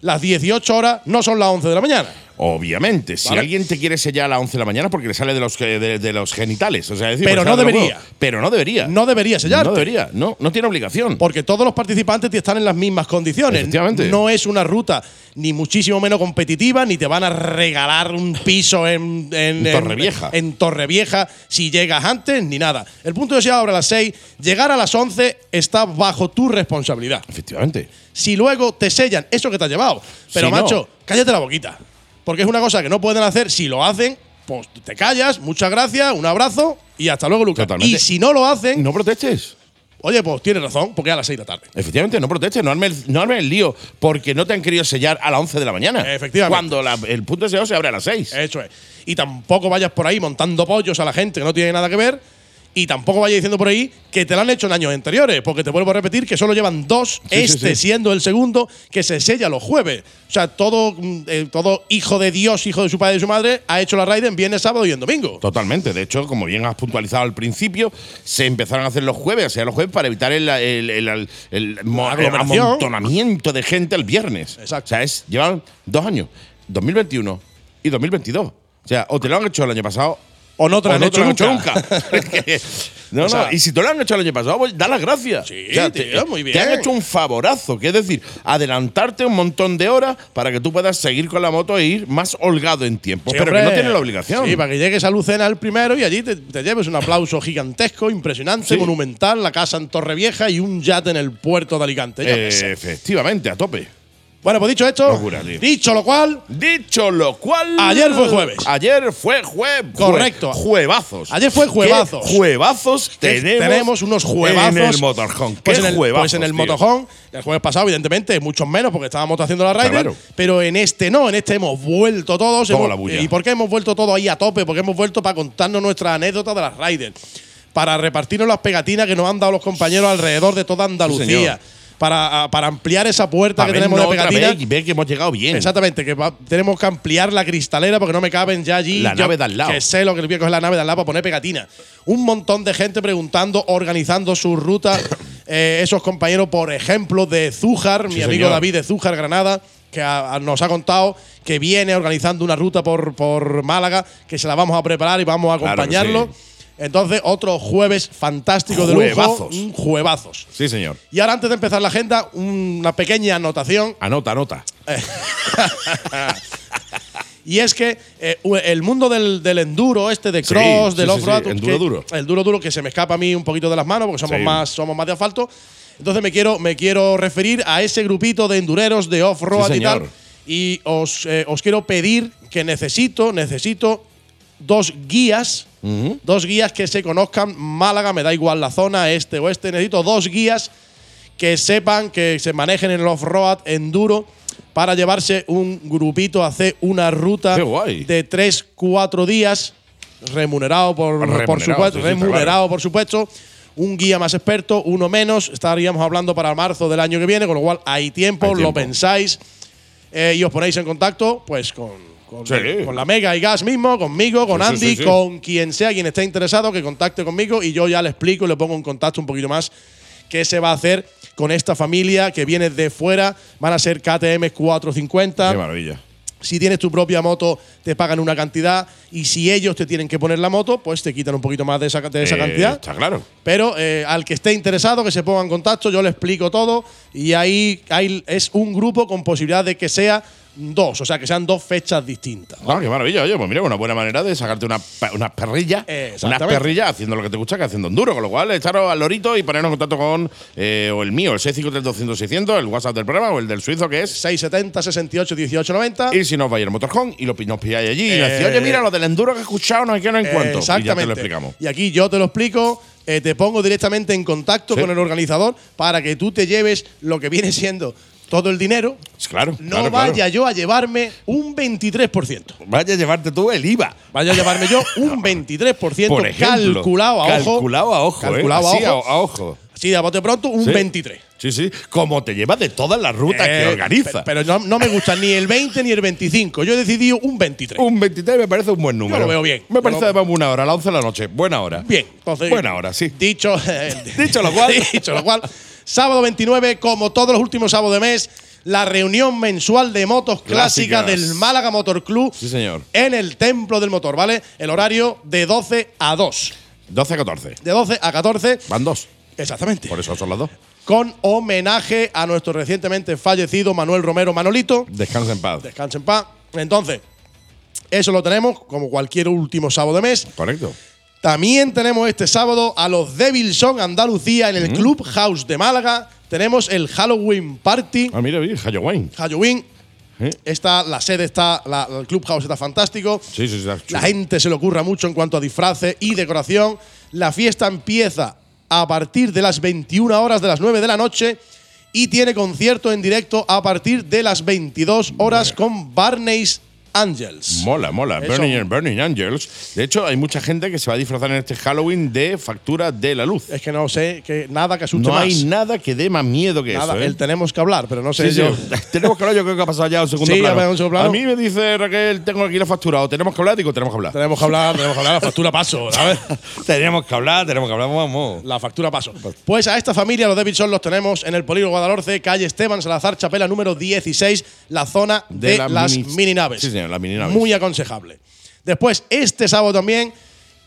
las 18 horas no son las 11 de la mañana. Obviamente, si Vale. alguien te quiere sellar a las 11 de la mañana porque le sale de los, de, de los genitales. O sea, decir, Pero no debería. huevos. Pero no debería. No debería sellarte. No debería. No, no tiene obligación. Porque todos los participantes están en las mismas condiciones. Efectivamente. No es una ruta ni muchísimo menos competitiva, ni te van a regalar un piso en, en, En Torrevieja. en Torrevieja si llegas antes, ni nada. El punto de sellado abre a las 6. Llegar a las 11 está bajo tu responsabilidad. Efectivamente. Si luego te sellan eso que te has llevado. Pero, Si no- macho, cállate la boquita. Porque es una cosa que no pueden hacer. Si lo hacen, pues te callas, muchas gracias, un abrazo y hasta luego, Lucas. Totalmente. Y si no lo hacen, No protestes. oye, pues tienes razón, porque es a las 6 de la tarde. Efectivamente, no protestes, no armes, el, no el lío porque no te han querido sellar a las 11 de la mañana. Efectivamente. Cuando la- el punto de sellado se abre a las 6. Eso es. Y tampoco vayas por ahí montando pollos a la gente que no tiene nada que ver. Y tampoco vaya diciendo por ahí que te lo han hecho en años anteriores, porque te vuelvo a repetir que solo llevan dos, Sí, este sí. siendo el segundo, que se sella los jueves. O sea, todo, mm, eh, todo hijo de Dios, hijo de su padre y de su madre, ha hecho la raid en viernes, sábado y en domingo. Totalmente. De hecho, como bien has puntualizado al principio, se empezaron a hacer los jueves, o sea, los jueves para evitar el, el, el- el- amontonamiento de gente el viernes. Exacto. O sea, es, llevan dos años, 2021 y 2022. O sea, o te lo han hecho el año pasado o no te lo han hecho nunca. *laughs* No, no, y si te lo han hecho el año pasado, pues da las gracias. Sí, tío, muy bien. Te han hecho un favorazo, que es decir, adelantarte un montón de horas para que tú puedas seguir con la moto e ir más holgado en tiempo. Sí, pero que no tienes la obligación. Sí, para que llegues a Lucena el primero y allí te, te lleves un aplauso gigantesco, impresionante, Sí. monumental, la casa en Torrevieja y un yate en el puerto de Alicante. Eh, efectivamente, a tope. Bueno, pues dicho esto, Locura, tío. dicho lo cual, Dicho lo cual. Ayer fue jueves. Ayer fue jueves. Correcto. Juevazos. Ayer fue juevazos. ¿Qué juevazos tenemos. tenemos unos juevazos. En el motorhome. Pues ¿Qué en el, juevazos, pues en el tío? motorhome, el jueves pasado, evidentemente, muchos menos porque estábamos haciendo la Rider. claro. Pero en este no, en este hemos vuelto todos. Toda hemos- la bulla. ¿Y por qué hemos vuelto todos ahí a tope? Porque hemos vuelto para contarnos nuestras anécdotas de las Riders. Para repartirnos las pegatinas que nos han dado los compañeros alrededor de toda Andalucía. señor. Para, a- para ampliar esa puerta que tenemos de vez y ver que hemos llegado bien. Exactamente, que va- tenemos que ampliar la cristalera porque no me caben ya allí. La Yo nave de al lado. Que sé lo que voy a coger la nave de al lado para poner pegatina. Un montón de gente preguntando, organizando su ruta. *coughs* Eh, esos compañeros, por ejemplo, de Zújar, mi amigo señor. David de Zújar, Granada, que a- a- nos ha contado que viene organizando una ruta por, por Málaga, que se la vamos a preparar y vamos a Claro acompañarlo. Entonces, otro jueves fantástico de lujo. Juevazos. Un juevazos. Sí, señor. Y ahora, antes de empezar la agenda, una pequeña anotación. Anota, anota. *laughs* Y es que eh, el mundo del, del enduro, este de cross, sí, del sí, off-road, sí, enduro que- duro. el duro duro que se me escapa a mí un poquito de las manos porque somos más somos más de asfalto. Entonces me quiero me quiero referir a ese grupito de endureros de off-road y tal. Y os, eh, os quiero pedir que necesito necesito dos guías, dos guías que se conozcan Málaga, me da igual la zona este oeste, necesito dos guías que sepan que se manejen en el off-road enduro para llevarse un grupito a hacer una ruta de 3, 4 días, remunerado por, Remunerado, por supuesto, sí, remunerado por supuesto. Un guía más experto, uno menos. Estaríamos hablando para marzo del año que viene, con lo cual hay tiempo, Hay lo tiempo. pensáis eh, y os ponéis en contacto pues con, con, Sí. con la Mega y Gas mismo, conmigo, con Sí, Andy, sí. con quien sea, quien esté interesado, que contacte conmigo y yo ya le explico y le pongo en contacto un poquito más qué se va a hacer con esta familia que viene de fuera. Van a ser KTM 450. Qué maravilla. Si tienes tu propia moto, te pagan una cantidad. Y si ellos te tienen que poner la moto, pues te quitan un poquito más de esa, de esa Eh, cantidad. Está claro. Pero eh, al que esté interesado, que se ponga en contacto, yo le explico todo. Y ahí, ahí es un grupo con posibilidad de que sea dos, o sea, que sean dos fechas distintas. Ah, qué maravilla. Oye, pues mira, una buena manera de sacarte una, unas perrillas. Unas perrillas haciendo lo que te gusta, que haciendo enduro. Con lo cual, echaros al lorito y ponernos en contacto con eh, o el mío, el 653-200-600, el WhatsApp del programa, o el del suizo, que es 670 68 18 90. Y si nos vais al motorhome y lo, nos pilláis allí y nos Eh, decís, oye, mira, lo del enduro que he escuchado, no hay que no en cuánto. Y ya Exactamente. te lo explicamos. Y aquí yo te lo explico, eh, te pongo directamente en contacto Sí. con el organizador para que tú te lleves lo que viene siendo todo el dinero. Claro. No claro, vaya claro. yo a llevarme un 23%. Vaya a llevarte tú el IVA. Vaya a llevarme yo un *laughs* 23% Por ejemplo. calculado a ojo. Calculado a ojo. Calculado eh. Así a ojo. a, ojo. Así de a bote pronto, un Sí. 23. Sí, sí. Como te llevas de todas las rutas que Eh, organiza. Pero no, no me gusta ni el 20 ni el 25. Yo he decidido un 23. Un 23 me parece un buen número. lo veo bien. Me Yo parece lo- además buena hora, a las 11 de la noche. Buena hora. Bien, entonces. Buena hora, sí. Dicho, *laughs* Dicho lo cual. *laughs* dicho lo cual, sábado 29, como todos los últimos sábados de mes, la reunión mensual de motos clásicas, Clásicas. del Málaga Motor Club Sí, señor. en el Templo del Motor, ¿vale? El horario de 12 a 2. 12 a 14. De 12 a 14, Van dos. exactamente. Por eso son las dos. Con homenaje a nuestro recientemente fallecido Manuel Romero Manolito. Descansa en paz. Descanse en paz. Entonces, eso lo tenemos como cualquier último sábado de mes. Correcto. También tenemos este sábado a los Devilson Andalucía en el Club House de Málaga. Tenemos el Halloween Party. Ah, mira, mira, Halloween. Halloween. ¿Eh? Esta, la sede está, la- el Club House está fantástico. Sí, sí, sí. está. La gente se le ocurra mucho en cuanto a disfraces y decoración. La fiesta empieza a partir de las 21 horas de las 9 de la noche y tiene concierto en directo a partir de las 22 horas con Barney's Angels. Mola, mola. Eso. Burning, Burning Angels. De hecho, hay mucha gente que se va a disfrazar en este Halloween de factura de la luz. Es que no sé que nada que asuste No más. hay nada que dé más miedo que Nada, eso. ¿eh? el tenemos que hablar, pero no sé Sí, yo. *laughs* tenemos que hablar, yo creo que ha pasado ya un segundo Sí, plano. a ver, un segundo plano. A mí me dice Raquel, tengo aquí la factura, o tenemos que hablar, digo, tenemos que hablar. Tenemos que hablar, tenemos que hablar, la factura paso. *laughs* Ver. tenemos que hablar, tenemos que hablar, vamos. La factura paso. Pues a esta familia, los Davidson, los tenemos en el Polígono Guadalhorce, calle Esteban Salazar, Chapela número 16, la zona de, De la las mini- mini naves. Sí, señor, las mininaves. Muy aconsejable. Después, este sábado también,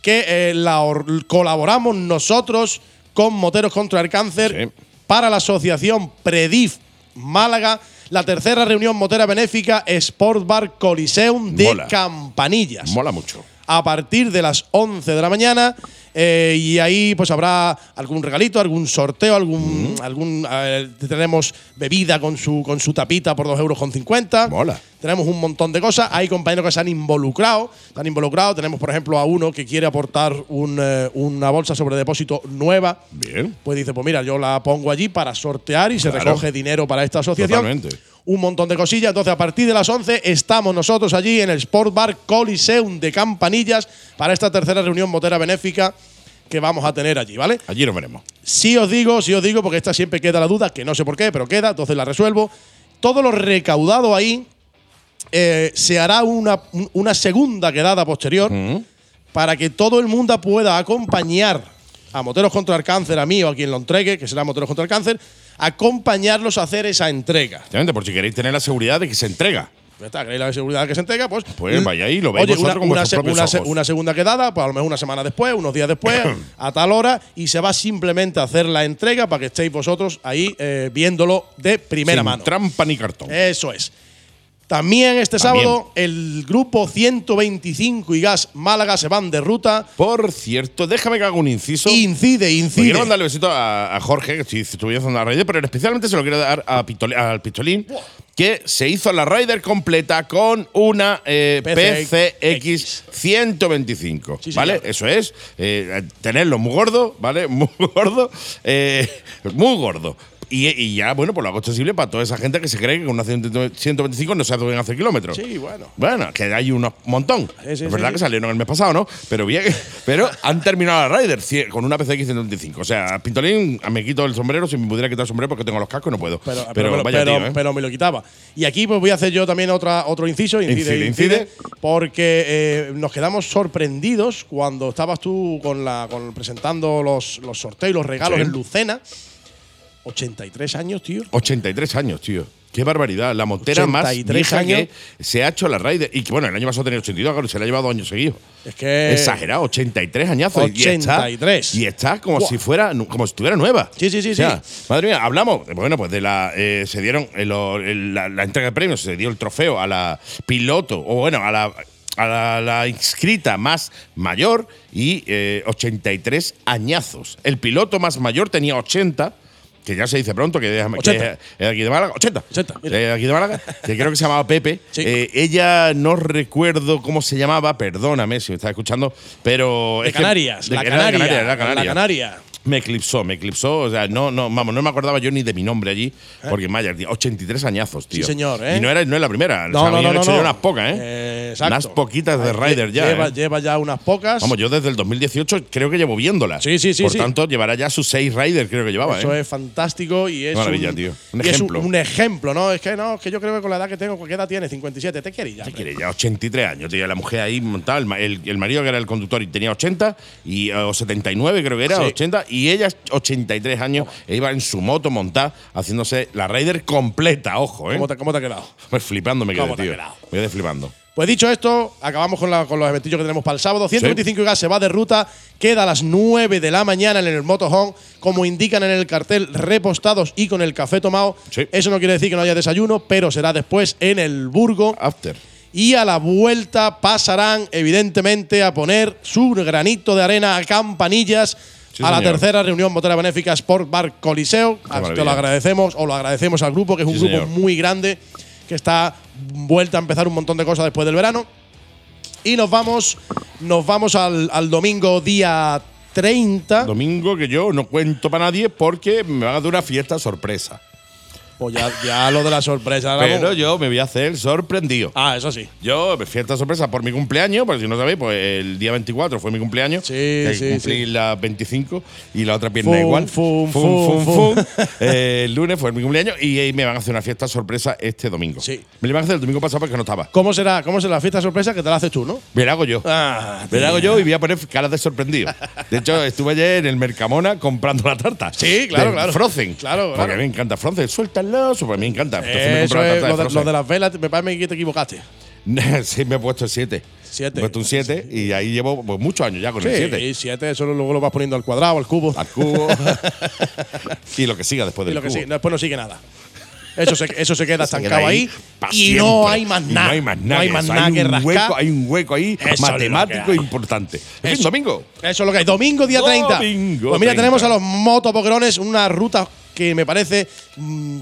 que eh, la or- colaboramos nosotros con Moteros contra el Cáncer para la asociación Predif Málaga, la tercera reunión motera benéfica Sport Bar Coliseum de Mola. Campanillas Mola mucho. a partir de las 11 de la mañana. Eh, y ahí pues habrá algún regalito, algún sorteo, algún. algún eh, tenemos bebida con su, con su tapita por 2 euros con 50. Mola. Tenemos un montón de cosas. Hay compañeros que se han involucrado. Se han involucrado. Tenemos, por ejemplo, a uno que quiere aportar un, eh, una bolsa sobre depósito nueva. Bien. Pues dice, pues mira, yo la pongo allí para sortear y se recoge dinero para esta asociación Totalmente. Un montón de cosillas. Entonces, a partir de las 11 estamos nosotros allí en el Sport Bar Coliseum de Campanillas para esta tercera reunión motera benéfica que vamos a tener allí, ¿vale? Allí nos veremos. Sí os digo, sí os digo, porque esta siempre queda la duda, que no sé por qué, pero queda, entonces la resuelvo. Todo lo recaudado ahí eh, se hará una, una segunda quedada posterior para que todo el mundo pueda acompañar a Moteros contra el Cáncer, a mí o a quien lo entregue, que será Moteros contra el Cáncer, acompañarlos a hacer esa entrega. Exactamente, por si queréis tener la seguridad de que se entrega. Ya está, queréis la seguridad que se entrega, pues. Pues vaya ahí, lo veis Oye, vosotros una, con una vuestros se- propios una se- ojos. una segunda quedada, pues a lo mejor una semana después, unos días después, *coughs* a tal hora, y se va simplemente a hacer la entrega para que estéis vosotros ahí eh, viéndolo de primera Sin mano. trampa ni cartón. Eso es. También este También. sábado, el grupo 125 y Gas Málaga se van de ruta. Por cierto, déjame que haga un inciso. Incide, incide. Quiero mandarle besito a, a Jorge, que estoy, estuve haciendo la Raider, pero especialmente se lo quiero dar a al Pistolín, que se hizo la Raider completa con una eh, PCX 125. Sí, ¿Vale? señor. Eso es. eh, tenerlo muy gordo, ¿vale? *laughs* Muy gordo. eh, muy gordo. Y, y ya, bueno, pues lo hago accesible para toda esa gente que se cree que con una 125 no se pueden hacer kilómetros. Sí, bueno. Bueno, que hay un montón. Sí, sí, es verdad sí. que salieron el mes pasado, ¿no? Pero bien, *laughs* pero han terminado la Rider con una PCX 125. O sea, Pintolín, me quito el sombrero si me pudiera quitar el sombrero porque tengo los cascos y no puedo. Pero, Pero, pero- vaya pero- tío, ¿eh? pero me lo quitaba. Y aquí pues voy a hacer yo también otra, otro inciso, incide, Incide, porque eh, nos quedamos sorprendidos cuando estabas tú con la, con, presentando los, los sorteos y los regalos en Lucena. 83 años, tío. 83 años, tío. Qué barbaridad. La montera más 83 vieja años. que se ha hecho la Raider. Y que bueno, el año pasado tenía 82, claro, se la ha llevado años seguidos. Es que. Exagerado, 83 añazos. Y está- 83. Y está, como Buah. si fuera como si estuviera nueva. Sí, sí, sí, O sea, sí. Madre mía, hablamos, bueno, pues de la. eh, se dieron el- el- la, la entrega de premios, se dio el trofeo a la piloto, o bueno, a la. A la, la inscrita más mayor y eh, 83 añazos. El piloto más mayor tenía 80, que ya se dice pronto, que, déjame- que 80. es de aquí de Málaga. 80. 80, mira. De aquí de Málaga, que creo que se llamaba Pepe. *laughs* Sí. Eh, ella no recuerdo cómo se llamaba, perdóname si me estás escuchando, pero. De es que- Canarias, de la Canarias, Canaria, la Canaria. la Canaria. Me eclipsó, me eclipsó. O sea, no, no, vamos, no me acordaba yo ni de mi nombre allí. Porque Maya, tío, 83 añazos, tío. Sí, señor, ¿eh? Y no, era, no es la primera. No, O sea, no, no, no, hecho no. unas pocas, ¿eh? Eh, exacto. Unas poquitas de Ryder ya. Lleva, ¿eh? lleva ya unas pocas. Vamos, yo desde el 2018 creo que llevo viéndola. Sí, sí, sí, Por sí. tanto, llevará ya sus seis Ryder, creo que llevaba, Eso ¿eh? es fantástico y es Maravilla, un, tío. Un y es ejemplo. un, ejemplo, ¿no? Es que no, es que yo creo que con la edad que tengo, ¿qué edad tiene? 57, te quieres ya. ¿Qué hombre? quiere? Ya 83 años, tío. La mujer ahí montada, el, el, el marido que era el conductor y tenía 80, y, eh, o 79 creo que era, Sí. 80, y ella 83 años, e iba en su moto montada, haciéndose la Raider completa, ojo, ¿eh? ¿Cómo te, cómo te ha quedado? Pues flipando me quedé, ¿Cómo te ha tío. Me quedé flipando. Pues dicho esto, acabamos con, la- con los eventillos que tenemos para el sábado. 125 gas se va de ruta, queda a las 9 de la mañana en el motorhome, como indican en el cartel, repostados y con el café tomado. Sí. Eso no quiere decir que no haya desayuno, pero será después en el Burgo. After. Y a la vuelta pasarán, evidentemente, a poner su granito de arena a campanillas Sí, a la señor. tercera reunión motera benéfica Sport Bar Coliseo. Maravilla. lo agradecemos, o lo agradecemos al grupo, que es un Sí, grupo señor. muy grande, que está vuelta a empezar un montón de cosas después del verano. Y nos vamos, nos vamos al, al domingo día 30. Domingo que yo no cuento para nadie porque me van a dar una fiesta sorpresa. Pues ya, ya lo de la sorpresa. la Pero yo me voy a hacer sorprendido. Ah, eso sí. Yo fiesta sorpresa por mi cumpleaños, porque si no sabéis, pues el día 24 fue mi cumpleaños. Sí, que sí, Cumplí sí. las 25 y la otra pierna Fum, igual. fum, fum, fum. *laughs* Eh, el lunes fue mi cumpleaños y ahí me van a hacer una fiesta sorpresa este domingo. Sí. Me la van a hacer el domingo pasado porque no estaba. ¿Cómo será, ¿Cómo será la fiesta sorpresa que te la haces tú, no? Me la hago yo. Ah, Me la hago yo y voy a poner caras de sorprendido. De hecho, estuve ayer en el Mercamona comprando la tarta. Sí, claro, claro. Frozen. Claro, Porque claro. a mí me encanta Frozen. Suéltalo. Pues a mí me encanta. Entonces me Eso compro la es tarta lo de, Frozen. lo de las velas, me parece que te equivocaste. *laughs* sí, me he puesto el 7. Siete. Me he puesto un 7 y ahí llevo pues, muchos años ya con el 7. Sí, siete, eso luego lo vas poniendo al cuadrado, al cubo. Al cubo. *laughs* y lo que siga después y del lo que cubo. sí, después no sigue nada. Eso se, eso se queda *laughs* Se estancado ahí, pa' y no siempre. hay más Y nada. No hay más nada. No hay más eso. nada Hay que un rascar. hueco, hay un hueco ahí Eso es lo matemático hay. importante. En Eso. fin, domingo. Eso es lo que hay. Domingo, día 30. Domingo Pues mira, 30. tenemos a los motopoquerones una ruta que me parece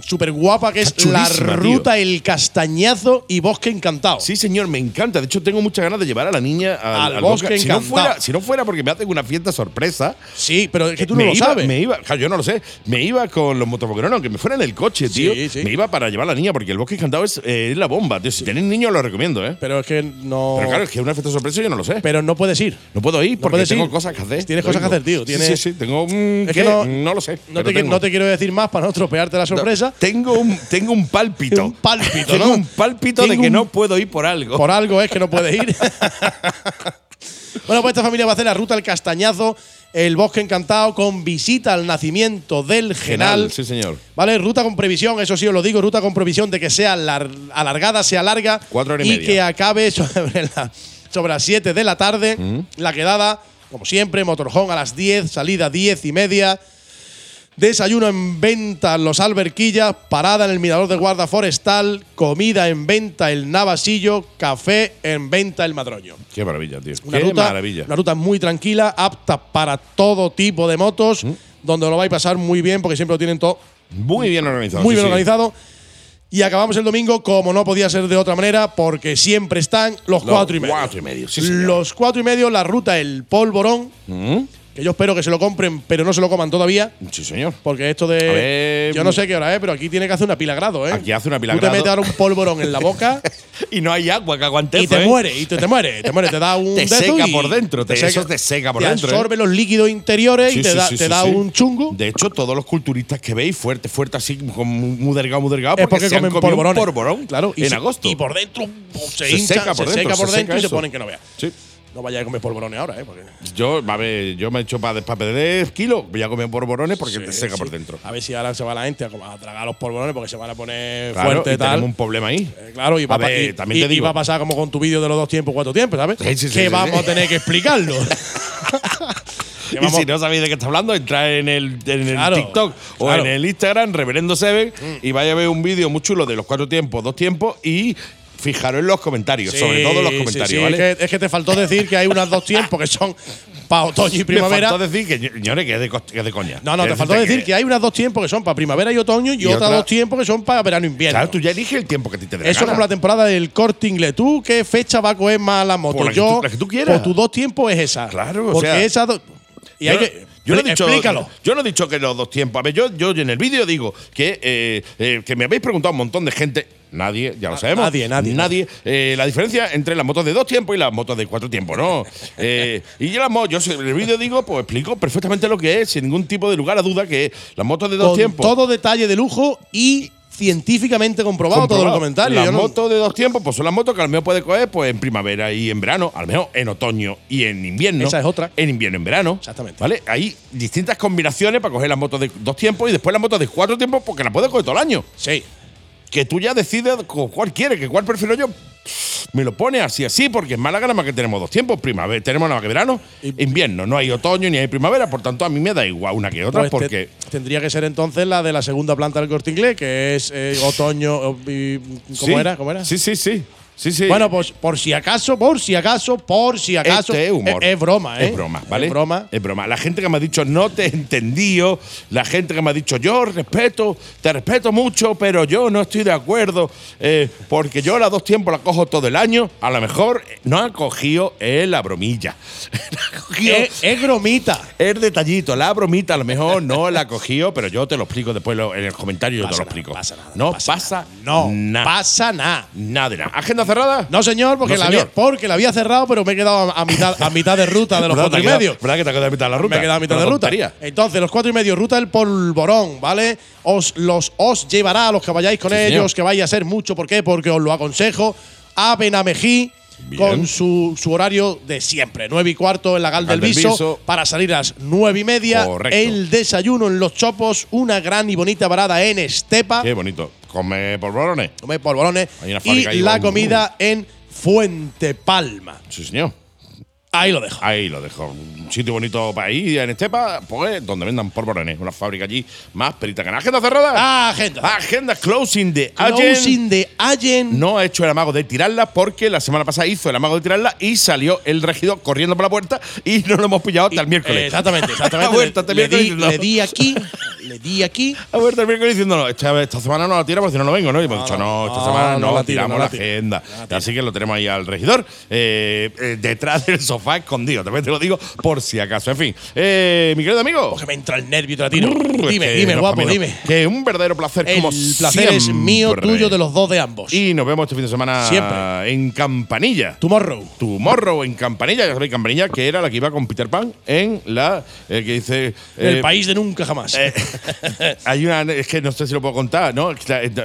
súper guapa, que es la tío. ruta El Castañazo y Bosque Encantado. Sí, señor, me encanta. De hecho, tengo muchas ganas de llevar a la niña al, Al bosque Si no, encantado. fuera, si no fuera porque me hacen una fiesta sorpresa. Sí, pero es que tú no me lo iba, sabes. Me iba, yo no lo sé. Me iba con los motopoquerones, aunque me fuera en el coche, tío. Sí, sí. Me iba para llevar a la niña porque el bosque encantado es, eh, la bomba. Tío. Si tenéis niños, lo recomiendo, ¿eh? Pero es que no. Pero claro, es que una fiesta sorpresa yo no lo sé. Pero no puedes ir. No puedo ir No porque puedes tengo ir. cosas que hacer. Tienes cosas que hacer, tío. Sí, Tienes- Sí, sí, tengo. mm, Es que no- no lo sé. No te, no te quiero decir más para no estropearte la sorpresa. Tengo un, tengo un pálpito. Un pálpito, tengo ¿no? un pálpito de Tengo que un- no puedo ir por algo. Por algo es que no puedes ir. *laughs* bueno, pues esta familia va a hacer la ruta al Castañazo, el Bosque Encantado, con visita al nacimiento del Genal. Sí, señor. Vale, ruta con previsión, eso sí os lo digo, ruta con previsión de que sea lar- alargada, sea larga Cuatro horas y media. que acabe *laughs* sobre, la- sobre las 7 de la tarde. Mm. La quedada, como siempre, motorhome a las 10, salida 10 y media. Desayuno en venta en Los Alberquillas, parada en el Mirador de Guarda Forestal, comida en venta el Navasillo, café en venta el Madroño. Qué maravilla, tío. Una Qué ruta, maravilla. Una ruta muy tranquila, apta para todo tipo de motos, ¿Mm? donde lo vais a pasar muy bien porque siempre lo tienen todo Muy bien organizado. muy sí, bien sí. organizado. Y acabamos el domingo, como no podía ser de otra manera, porque siempre están los, Los cuatro y medio. cuatro y medio, sí, los cuatro y medio, la ruta El Polvorón, Mm, que yo espero que se lo compren, pero no se lo coman todavía. Sí, señor. Porque esto de. Ver, yo no sé qué hora es, pero aquí tiene que hacer una pila grado, ¿eh? Aquí hace una pila Tú te grado. metes ahora un polvorón en la boca *laughs* Y no hay agua que aguante y te ¿eh? muere, y te, te muere, te muere, te da un. Te seca por dentro, te- eso te seca por te dentro, ¿eh? absorbe los líquidos interiores Sí, y te sí, da, sí, te un chungo. De hecho, todos los culturistas que veis, fuerte, fuerte, así, muy delgado, muy delgado, es porque se comen polvorón claro, y en se- agosto. Y por dentro se, hincha, seca por se dentro, seca por dentro seca y se ponen que no veas. Sí. No vayáis a comer polvorones ahora, ¿eh? Porque Yo, a ver, yo me he hecho para perder kilos, voy a comer polvorones porque te seca sí. por dentro. A ver si ahora se va la gente a, tragar los polvorones porque se van a poner Claro, fuerte y y tal. tenemos un problema ahí. Eh, Claro, y va, A ver, y- también y- te y digo. va a pasar como con tu vídeo de los dos tiempos, cuatro tiempos, ¿sabes? Sí, que vamos a tener que explicarlo. *laughs* Y vamos- si no sabéis de qué está hablando, entrad en el, en el TikTok o claro. en el Instagram, Reverendo Seven, y vaya a ver un vídeo muy chulo de los cuatro tiempos, dos tiempos, y fijaros en los comentarios, Sí, sobre todo en los comentarios, sí, ¿vale? Es que, es que te faltó decir que hay unos dos tiempos que son para otoño y primavera. faltó decir que, señores, que es de, cost- que es de coña. No, no, te faltó decir que hay unos dos tiempos que son para primavera y otoño y, Y otros otra- dos tiempos que son para verano e invierno. Claro, tú ya eliges el tiempo que a ti te dé Eso es gana. como la temporada del corte inglés. ¿Tú qué fecha va a coger más la moto? Por la que Yo, tú- la que tú quieras. Por tus dos tiempos es esa. Claro, o Porque sea, esa. do- y hay que. Yo no he dicho, explícalo. yo no he dicho que los dos tiempos. A ver, yo, yo en el vídeo digo que, eh, eh, que me habéis preguntado un montón de gente. Nadie, ya lo sabemos. nadie, nadie. Nadie. eh, la diferencia entre las motos de dos tiempos y las motos de cuatro tiempos, ¿no? *laughs* Eh, y yo las mo- yo en el vídeo digo, pues explico perfectamente lo que es, sin ningún tipo de lugar a duda, que las motos de dos Con tiempos. todo detalle de lujo y científicamente comprobado, todo el comprobado. comentario. Las no- motos de dos tiempos, pues son las motos que al mejor puede coger pues, en primavera y en verano, al mejor en otoño y en invierno. Esa es otra. En invierno y en verano. Exactamente. ¿Vale? Hay distintas combinaciones para coger las motos de dos tiempos y después las motos de cuatro tiempos porque las puedes coger todo el año. Sí. Que tú ya decides con cuál quieres, que cuál prefiero yo. Me lo pone así, así, porque en Málaga nada más que tenemos dos tiempos, primavera, tenemos nada más que verano, invierno, no hay otoño ni hay primavera, por tanto a mí me da igual una que otra, Pues te- porque tendría que ser entonces la de la segunda planta del corte inglés, que es eh, otoño. y- ¿Cómo Sí. era? ¿Cómo era? Sí, sí, sí. Sí, sí. Bueno, pues por si acaso, por si acaso, por si acaso. Este es humor. Es, es broma, ¿eh? Es broma, ¿vale? Es broma. Es broma. La gente que me ha dicho no te he entendido, la gente que me ha dicho yo respeto, te respeto mucho, pero yo no estoy de acuerdo, eh, porque yo las dos tiempos la cojo todo el año, a lo mejor no ha cogido eh, la bromilla. *laughs* Es, es bromita. el detallito, la bromita a lo mejor no la ha cogido, pero yo te lo explico después en el comentario, yo te lo nada, explico. pasa nada, no pasa pasa, No, nada. pasa nada. Nada de nada. ¿Agenda cerrada? No, señor, porque, No, la. Había, porque la había cerrado, pero me he quedado a, mitad, a mitad de ruta de los *laughs* cuatro y quedado- medio. ¿Verdad que te ha quedado a mitad de la ruta? Me he quedado a mitad de ruta. tontería. Entonces, los cuatro y medio, ruta del polvorón, ¿vale? Os los os llevará a los que vayáis con Sí, ellos, señor. que vaya a ser mucho. ¿Por qué? Porque os lo aconsejo. A Benamejí. Bien. Con su, su horario de siempre, 9 y cuarto en la Gal Gal del Viso, Viso. para salir a las 9 y media. Correcto. El desayuno en Los Chopos, una gran y bonita parada en Estepa. Qué bonito. Come polvorones. Come polvorones. Y la comida en Fuente Palma. Sí, señor. Ahí lo dejo. Ahí lo dejo. Un sitio bonito para ir en Estepa, pues donde vendan polvorones. Una fábrica allí más perita que nada. ¿Agenda cerrada? Agenda. Agenda closing de Closing de Allen. No ha hecho el amago de tirarla porque la semana pasada hizo el amago de tirarla y salió el regidor corriendo por la puerta y *laughs* no lo hemos pillado hasta el miércoles. Exactamente, *laughs* exactamente. Hasta el le, miércoles di, diciendo- le di aquí, le di aquí. *laughs* Ha vuelto el miércoles diciendo, no, esta, esta semana no la tira porque si no, no vengo, ¿no? Y hemos dicho, no, esta semana no, la tiramos la, la agenda. Así que lo tenemos ahí al regidor, eh, eh, detrás del sofá escondido. También te lo digo por si acaso. En fin, eh, mi querido amigo. Porque me entra el nervio y te la tiro. Brrr, dime, dime, no, guapo, dime. Que un verdadero placer, El como placer es mío, tuyo, de los dos de ambos. Y nos vemos este fin de semana Siempre. en Campanilla. Tomorrow. Tomorrow en Campanilla, ya sabéis, Campanilla, que era la que iba con Peter Pan en la. El que dice. El eh, país de nunca jamás. eh, *laughs* hay una. Es que no sé si lo puedo contar, ¿no?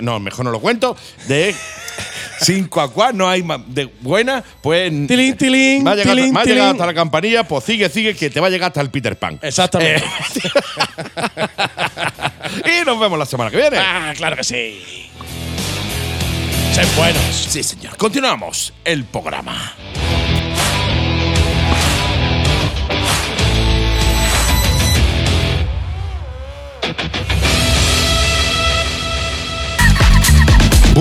No, mejor no lo cuento. De *laughs* 5 a 4, no hay más. De buena, pues. Tilín, tilín, Va a llegar, tilín, va a tilín. hasta la campanilla, pues sigue, sigue, que te va a llegar hasta el Peter Pan. Exactamente. *laughs* y nos vemos la semana que viene. ah, claro que sí. Sed buenos. Sí, señor. Continuamos el programa.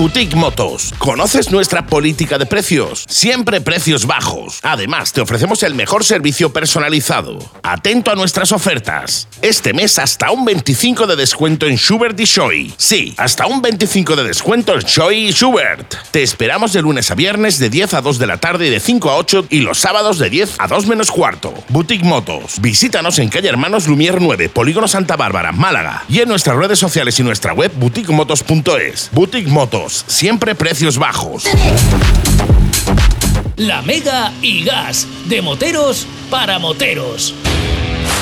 Boutique Motos. ¿Conoces nuestra política de precios? Siempre precios bajos. Además, te ofrecemos el mejor servicio personalizado. Atento a nuestras ofertas. Este mes hasta un 25 de descuento en Schubert y Shoei. Sí, hasta un 25 de descuento en Shoei y Schubert. Te esperamos de lunes a viernes de 10 a 2 de la tarde y de 5 a 8 y los sábados de 10 a 2 menos cuarto. Boutique Motos. Visítanos en calle Hermanos Lumier 9, Polígono Santa Bárbara, Málaga. Y en nuestras redes sociales y nuestra web boutiquemotos.es. Boutique Motos. Siempre precios bajos. La Mega y Gas, de moteros para moteros.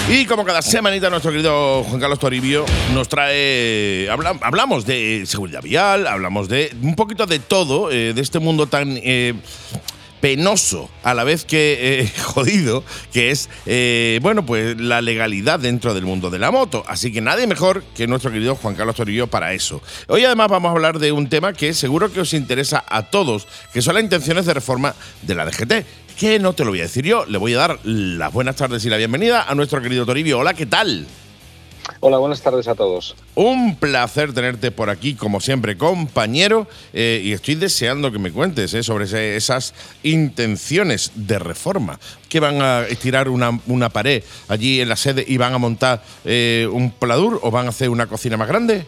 Y como cada semanita nuestro querido Juan Carlos Toribio nos trae, habla- hablamos de seguridad vial, hablamos de un poquito de todo, eh, de este mundo tan eh, penoso, a la vez que eh, *laughs* jodido, que es, eh, bueno, pues la legalidad dentro del mundo de la moto. Así que nadie mejor que nuestro querido Juan Carlos Toribio para eso. Hoy además vamos a hablar de un tema que seguro que os interesa a todos, que son las intenciones de reforma de la DGT que no te lo voy a decir yo. Le voy a dar las buenas tardes y la bienvenida a nuestro querido Toribio. Hola, ¿qué tal? Hola, buenas tardes a todos. Un placer tenerte por aquí, como siempre, compañero. eh, y estoy deseando que me cuentes eh, sobre esas intenciones de reforma. ¿Que van a estirar una, una pared allí en la sede y van a montar eh, un pladur o van a hacer una cocina más grande?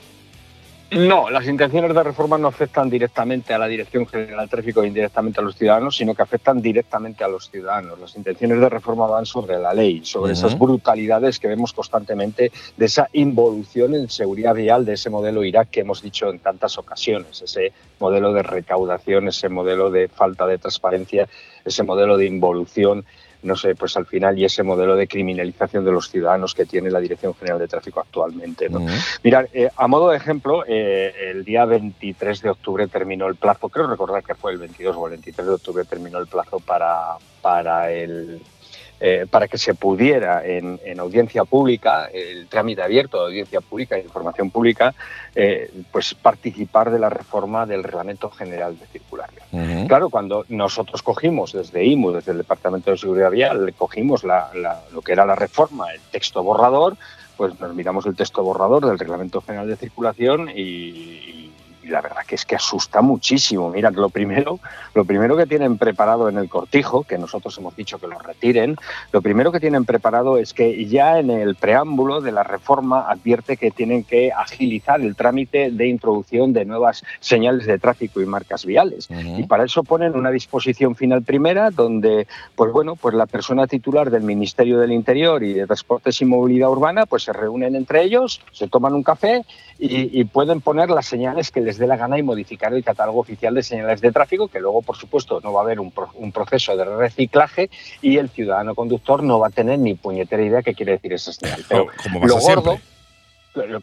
No, las intenciones de reforma no afectan directamente a la Dirección General de Tráfico e indirectamente a los ciudadanos, sino que afectan directamente a los ciudadanos. Las intenciones de reforma van sobre la ley, sobre esas brutalidades que vemos constantemente, de esa involución en seguridad vial, de ese modelo Irak que hemos dicho en tantas ocasiones, ese modelo de recaudación, ese modelo de falta de transparencia, ese modelo de involución no sé, pues al final y ese modelo de criminalización de los ciudadanos que tiene la Dirección General de Tráfico actualmente. ¿no? Mirad, eh, a modo de ejemplo, eh, el día 23 de octubre terminó el plazo, creo recordar que fue el 22 o el 23 de octubre terminó el plazo para, para el eh, para que se pudiera en, en audiencia pública, el trámite abierto de audiencia pública e información pública, eh, pues participar de la reforma del Reglamento General de Circulación. Claro, cuando nosotros cogimos desde IMU, desde el Departamento de Seguridad Vial, cogimos la- la- lo que era la reforma, el texto borrador, pues nos miramos el texto borrador del Reglamento General de Circulación y, y la verdad que es que asusta muchísimo. Mira, lo primero, lo primero que tienen preparado en el cortijo, que nosotros hemos dicho que lo retiren, lo primero que tienen preparado es que ya en el preámbulo de la reforma advierte que tienen que agilizar el trámite de introducción de nuevas señales de tráfico y marcas viales. Y para eso ponen una disposición final primera donde, pues bueno, pues la persona titular del Ministerio del Interior y de Transportes y Movilidad Urbana, pues se reúnen entre ellos, se toman un café y, y pueden poner las señales que les dé la gana y modificar el catálogo oficial de señales de tráfico, que luego, por supuesto, no va a haber un, pro- un proceso de reciclaje y el ciudadano conductor no va a tener ni puñetera idea qué quiere decir esa señal. Pero como lo gordo,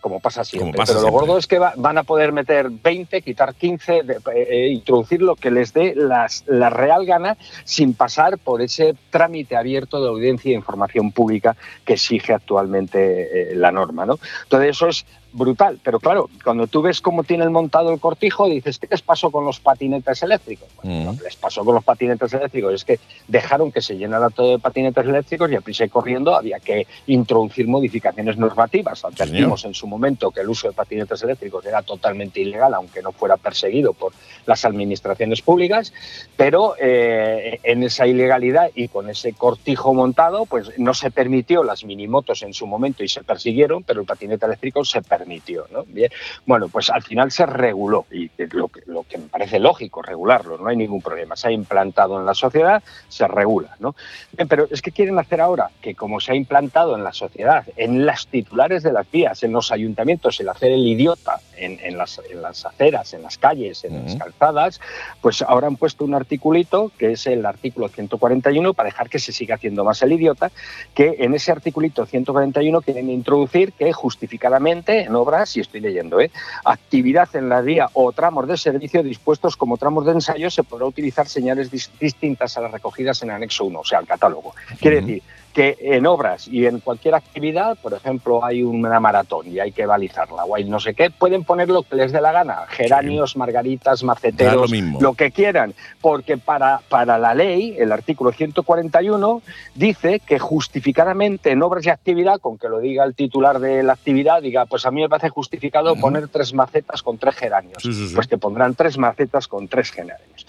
como pasa siempre, Como pasa pero lo gordo es que va- van a poder meter 20, quitar 15, de- eh, eh, introducir lo que les dé las- la real gana sin pasar por ese trámite abierto de audiencia e información pública que exige actualmente eh, la norma. ¿no? Entonces eso es brutal, pero claro, cuando tú ves cómo tiene el montado el cortijo, dices, ¿qué les pasó con los patinetes eléctricos? Bueno, lo que les pasó con los patinetes eléctricos es que dejaron que se llenara todo de patinetes eléctricos y a prisa y corriendo había que introducir modificaciones normativas. Advertimos en su momento que el uso de patinetes eléctricos era totalmente ilegal, aunque no fuera perseguido por las administraciones públicas, pero eh, en esa ilegalidad y con ese cortijo montado, pues no se permitió las minimotos en su momento y se persiguieron, pero el patinete eléctrico se permitió. ¿No? Bien, bueno, pues al final se reguló y lo que, lo que me parece lógico regularlo, no hay ningún problema. Se ha implantado en la sociedad, se regula. ¿no? Bien, pero es que quieren hacer ahora que como se ha implantado en la sociedad, en las titulares de las vías, en los ayuntamientos, el hacer el idiota en, en las, en las aceras, en las calles, en las calzadas, pues ahora han puesto un articulito, que es el artículo 141, para dejar que se siga haciendo más el idiota, que en ese articulito 141 quieren introducir que justificadamente en obras, y estoy leyendo, ¿eh? actividad en la vía o tramos de servicio dispuestos como tramos de ensayo se podrá utilizar señales dis- distintas a las recogidas en anexo 1, o sea, el catálogo. Quiere decir que en obras y en cualquier actividad, por ejemplo, hay una maratón y hay que balizarla o hay no sé qué, pueden poner lo que les dé la gana, geranios, margaritas, maceteros, lo que quieran, porque para, para la ley, el artículo 141 dice que justificadamente en obras y actividad, con que lo diga el titular de la actividad, diga, pues a mí me parece justificado poner tres macetas con tres geranios, Sí, sí, sí. pues te pondrán tres macetas con tres geranios.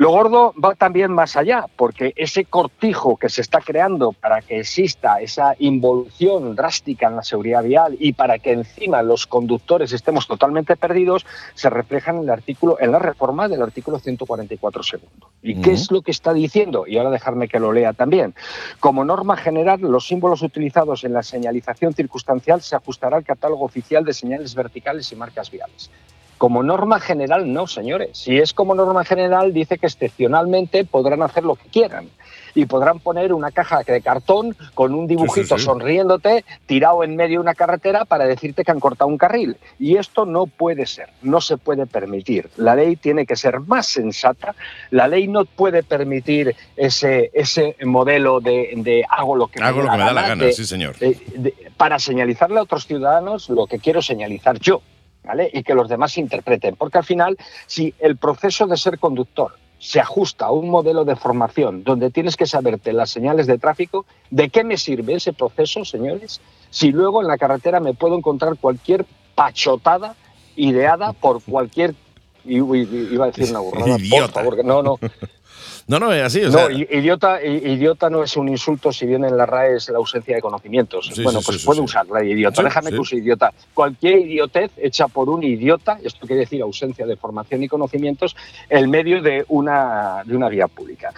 Lo gordo va también más allá, porque ese cortijo que se está creando para que exista esa involución drástica en la seguridad vial y para que encima los conductores estemos totalmente perdidos, se refleja en el artículo, en la reforma del artículo 144 segundo. ¿Y qué es lo que está diciendo? Y ahora dejarme que lo lea también. Como norma general, los símbolos utilizados en la señalización circunstancial se ajustará al catálogo oficial de señales verticales y marcas viales. Como norma general, no, señores. Si es como norma general, dice que excepcionalmente podrán hacer lo que quieran. Y podrán poner una caja de cartón con un dibujito sí. sonriéndote tirado en medio de una carretera para decirte que han cortado un carril. Y esto no puede ser, no se puede permitir. La ley tiene que ser más sensata. La ley no puede permitir ese, ese modelo de, de hago lo que Hago me lo que me da la gana, de- sí, señor. de- para señalizarle a otros ciudadanos lo que quiero señalizar yo, ¿vale? Y que los demás interpreten. Porque al final, si el proceso de ser conductor se ajusta a un modelo de formación donde tienes que saberte las señales de tráfico, ¿de qué me sirve ese proceso, señores? Si luego en la carretera me puedo encontrar cualquier pachotada ideada por cualquier... Iba a decir una burrada, por favor, no, no, No, no, es así. O no, sea, idiota, idiota no es un insulto si bien en la RAE es la ausencia de conocimientos. Sí, bueno, sí, pues sí, puede sí. usarla idiota. Déjame que use idiota. Cualquier idiotez hecha por un idiota, esto quiere decir ausencia de formación y conocimientos, en medio de una, de una vía pública.